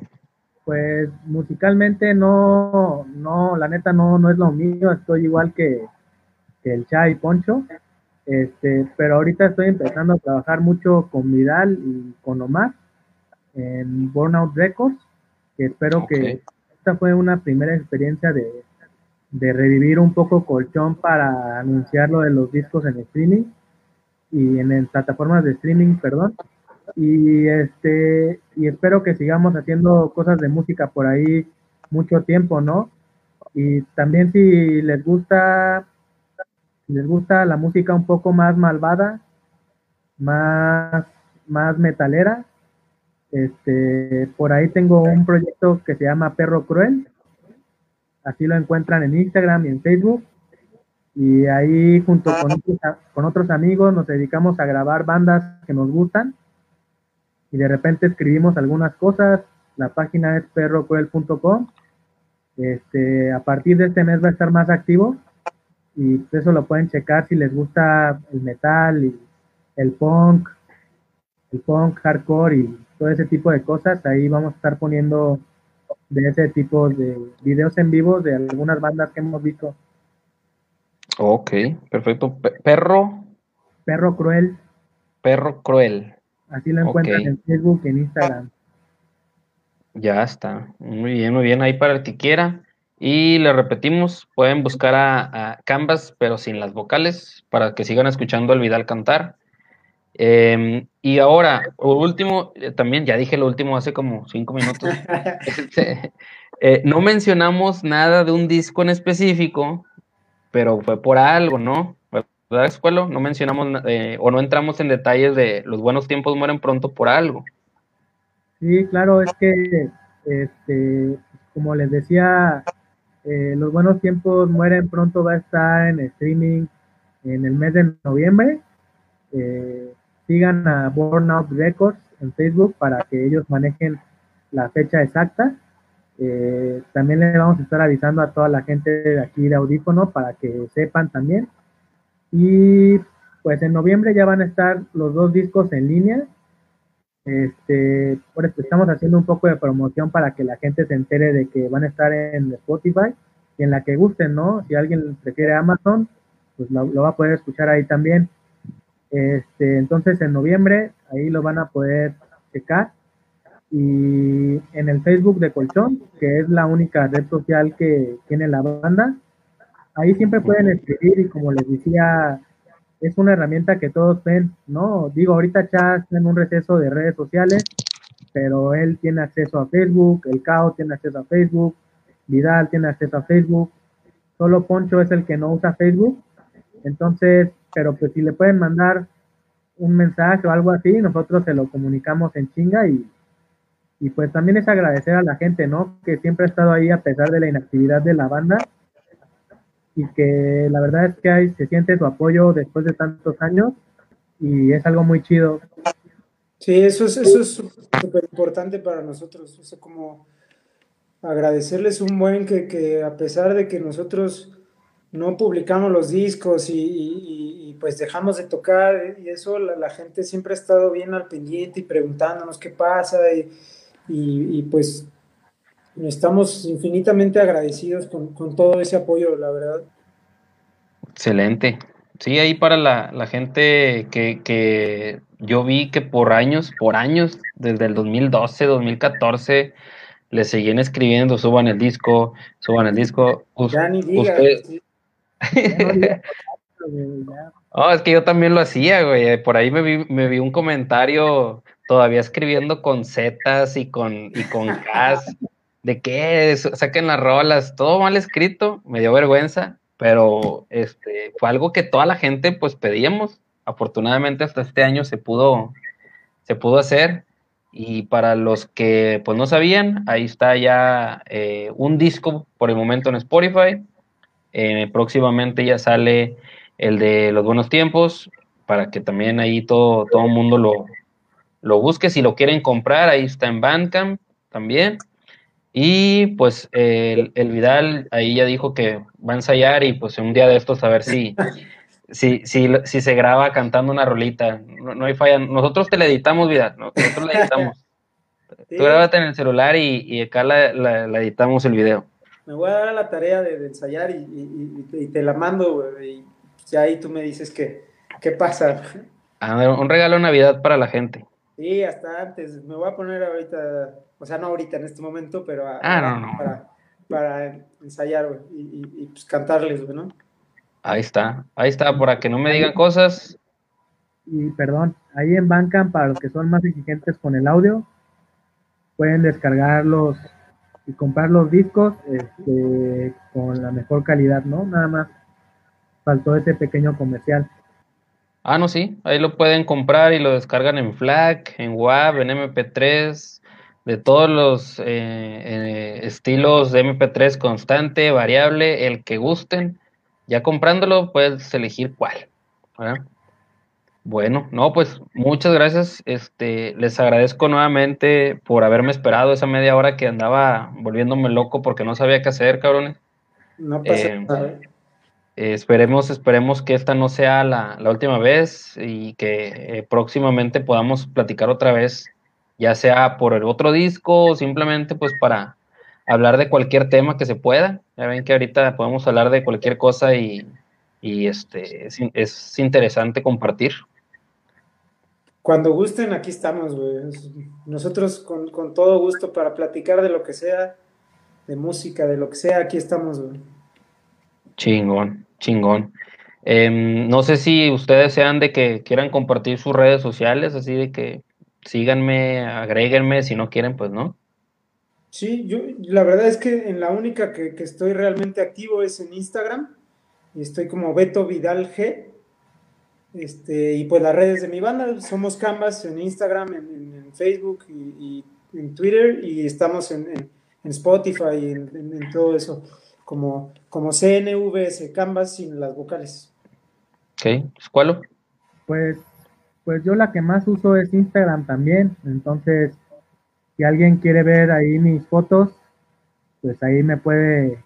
S4: Pues musicalmente no, no, la neta no, no es lo mío, estoy igual que, que el Chai Poncho. Este, pero ahorita estoy empezando a trabajar mucho con Vidal y con Omar en Burnout Records, que espero que esta fue una primera experiencia de, de revivir un poco colchón para anunciar lo de los discos en streaming y en, en, plataformas de streaming, perdón. Y este y espero que sigamos haciendo cosas de música por ahí mucho tiempo, ¿no? Y también si les gusta les gusta la música un poco más malvada, más, más metalera, este, por ahí tengo un proyecto que se llama Perro Cruel. Así lo encuentran en Instagram y en Facebook. Y ahí junto con otros, con otros amigos nos dedicamos a grabar bandas que nos gustan. Y de repente escribimos algunas cosas. La página es perrocruel.com. Este, a partir de este mes va a estar más activo y eso lo pueden checar si les gusta el metal y el punk, el punk hardcore y todo ese tipo de cosas. Ahí vamos a estar poniendo de ese tipo de videos en vivo de algunas bandas que hemos visto.
S1: Ok, perfecto. Perro.
S4: Perro Cruel.
S1: Perro Cruel.
S4: Así lo encuentran en Facebook y en Instagram.
S1: Ya está. Muy bien, muy bien. Ahí para el que quiera. Y le repetimos, pueden buscar a, Canvas, pero sin las vocales, para que sigan escuchando al Vidal cantar. Em, y ahora, último, eh, también ya dije lo último hace como cinco minutos. Este, eh, no mencionamos nada de un disco en específico, pero fue por algo, ¿no? ¿Verdad, Escuelo? No mencionamos eh, o no entramos en detalles de los buenos tiempos mueren pronto por algo.
S4: Sí, claro, es que, este, como les decía, eh, los buenos tiempos mueren pronto, va a estar en streaming en el mes de noviembre. Eh, sigan a Burnout Records en Facebook para que ellos manejen la fecha exacta. Eh, también le vamos a estar avisando a toda la gente de aquí de audífono para que sepan también. Y pues en noviembre ya van a estar los dos discos en línea. Este, por eso estamos haciendo un poco de promoción para que la gente se entere de que van a estar en Spotify y en la que gusten, ¿no? Si alguien prefiere Amazon, pues lo, va a poder escuchar ahí también. Este, entonces en noviembre ahí lo van a poder checar. Y en el Facebook de Colchón, que es la única red social que tiene la banda, ahí siempre pueden escribir y como les decía, es una herramienta que todos ven, ¿no? Digo, ahorita Chas en un receso de redes sociales, pero él tiene acceso a Facebook, el CAO tiene acceso a Facebook, Vidal tiene acceso a Facebook, solo Poncho es el que no usa Facebook, entonces, pero pues si le pueden mandar un mensaje o algo así, nosotros se lo comunicamos en chinga y, y pues también es agradecer a la gente, ¿no? Que siempre ha estado ahí a pesar de la inactividad de la banda y que la verdad es que hay, se siente su apoyo después de tantos años y es algo muy chido.
S2: Sí, eso es eso es súper importante para nosotros, o sea, como agradecerles un buen que, que a pesar de que nosotros no publicamos los discos y, pues dejamos de tocar y eso, la, gente siempre ha estado bien al pendiente y preguntándonos qué pasa y, pues estamos infinitamente agradecidos con, todo ese apoyo, la verdad.
S1: Excelente. Sí, ahí para la, la gente que, que, yo vi que por años, por años, desde el 2012, 2014, le seguían escribiendo, suban el disco, suban el disco.
S2: Ya ni
S1: oh, es que yo también lo hacía, güey. Por ahí me vi, me vi un comentario todavía escribiendo con Zetas y con, y con Ks. ¿De qué? Saquen las rolas. Todo mal escrito. Me dio vergüenza. Pero este, fue algo que toda la gente pues pedíamos. Afortunadamente hasta este año se pudo, se pudo hacer. Y para los que pues no sabían, ahí está ya eh, un disco por el momento en Spotify eh, próximamente ya sale el de los buenos tiempos, para que también ahí todo todo el mundo lo, lo busque. Si lo quieren comprar, ahí está en Bandcamp también. Y pues el, Vidal ahí ya dijo que va a ensayar y pues un día de estos a ver si, si, si, si se graba cantando una rolita. No, hay falla. Nosotros te la editamos, Vidal. Nosotros la editamos. Tú grábate en el celular y, y acá la, la editamos el video
S2: me voy a dar a la tarea de, ensayar y, te la mando, y ya ahí tú me dices qué, qué pasa.
S1: un regalo de Navidad para la gente.
S2: Sí, hasta antes. Me voy a poner ahorita, o sea, no ahorita en este momento, pero
S1: ah,
S2: Para, ensayar y, pues cantarles, ¿no?
S1: Ahí está, ahí está, para que no me digan cosas.
S4: Y perdón, ahí en Bandcamp, para los que son más exigentes con el audio, pueden descargar los y comprar los discos este, con la mejor calidad, ¿no? Nada más faltó ese pequeño comercial.
S1: Ah, no, sí, ahí lo pueden comprar y lo descargan en FLAC, en WAV, en MP3, de todos los eh, eh, estilos de MP3 constante, variable, el que gusten. Ya comprándolo puedes elegir cuál. ¿verdad? Bueno, no, pues muchas gracias. Este, les agradezco nuevamente por haberme esperado esa media hora que andaba volviéndome loco porque no sabía qué hacer, cabrones.
S2: No pasa eh, nada.
S1: esperemos, esperemos que esta no sea la, última vez y que eh, próximamente podamos platicar otra vez, ya sea por el otro disco o simplemente pues para hablar de cualquier tema que se pueda. Ya ven que ahorita podemos hablar de cualquier cosa y, y este, es, es interesante compartir.
S2: Cuando gusten, aquí estamos, güey. Nosotros con, con, todo gusto para platicar de lo que sea, de música, de lo que sea, aquí estamos, güey.
S1: Chingón, chingón. Em, no sé si ustedes sean de que quieran compartir sus redes sociales, así de que síganme, agréguenme, si no quieren, pues no.
S2: Sí, yo la verdad es que en la única que, que estoy realmente activo es en Instagram. Y estoy como Beto Vidal G. Este, y pues las redes de mi banda, somos Canvas en Instagram, en, Facebook y, en Twitter y estamos en, Spotify y en, todo eso, como, como CNVS, Canvas sin las vocales.
S1: Ok, ¿cuál?
S4: Pues, pues yo la que más uso es Instagram también, entonces si alguien quiere ver ahí mis fotos, pues ahí me puede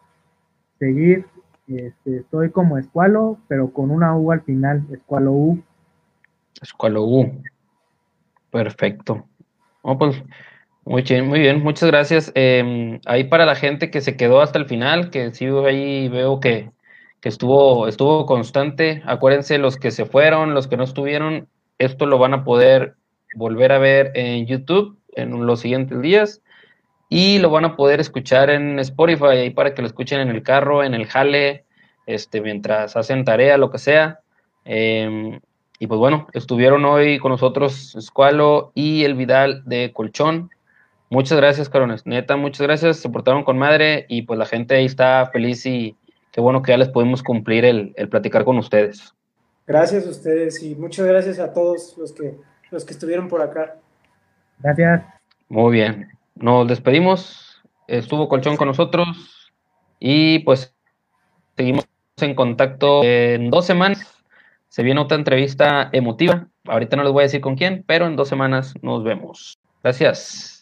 S4: seguir este, estoy como Escualo, pero con una U al final, Escualo U.
S1: Escualo U. Perfecto. pues muy bien, muy bien, muchas gracias. Em, ahí para la gente que se quedó hasta el final, que sí ahí veo que, que estuvo, estuvo constante. Acuérdense, los que se fueron, los que no estuvieron, esto lo van a poder volver a ver en YouTube en los siguientes días y lo van a poder escuchar en Spotify ahí para que lo escuchen en el carro, en el jale, este, mientras hacen tarea, lo que sea. Em, y pues bueno, estuvieron hoy con nosotros Escualo y el Vidal de Colchón. Muchas gracias, carones. Neta, muchas gracias. Se portaron con madre y pues la gente ahí está feliz y qué bueno que ya les pudimos cumplir el, el platicar con ustedes.
S2: Gracias a ustedes y muchas gracias a todos los que, los que estuvieron por acá.
S4: Gracias.
S1: Muy bien. Nos despedimos. Estuvo Colchón con nosotros y pues seguimos en contacto en dos semanas. Se viene otra entrevista emotiva ahorita no les voy a decir con quién, pero en dos semanas nos vemos. Gracias.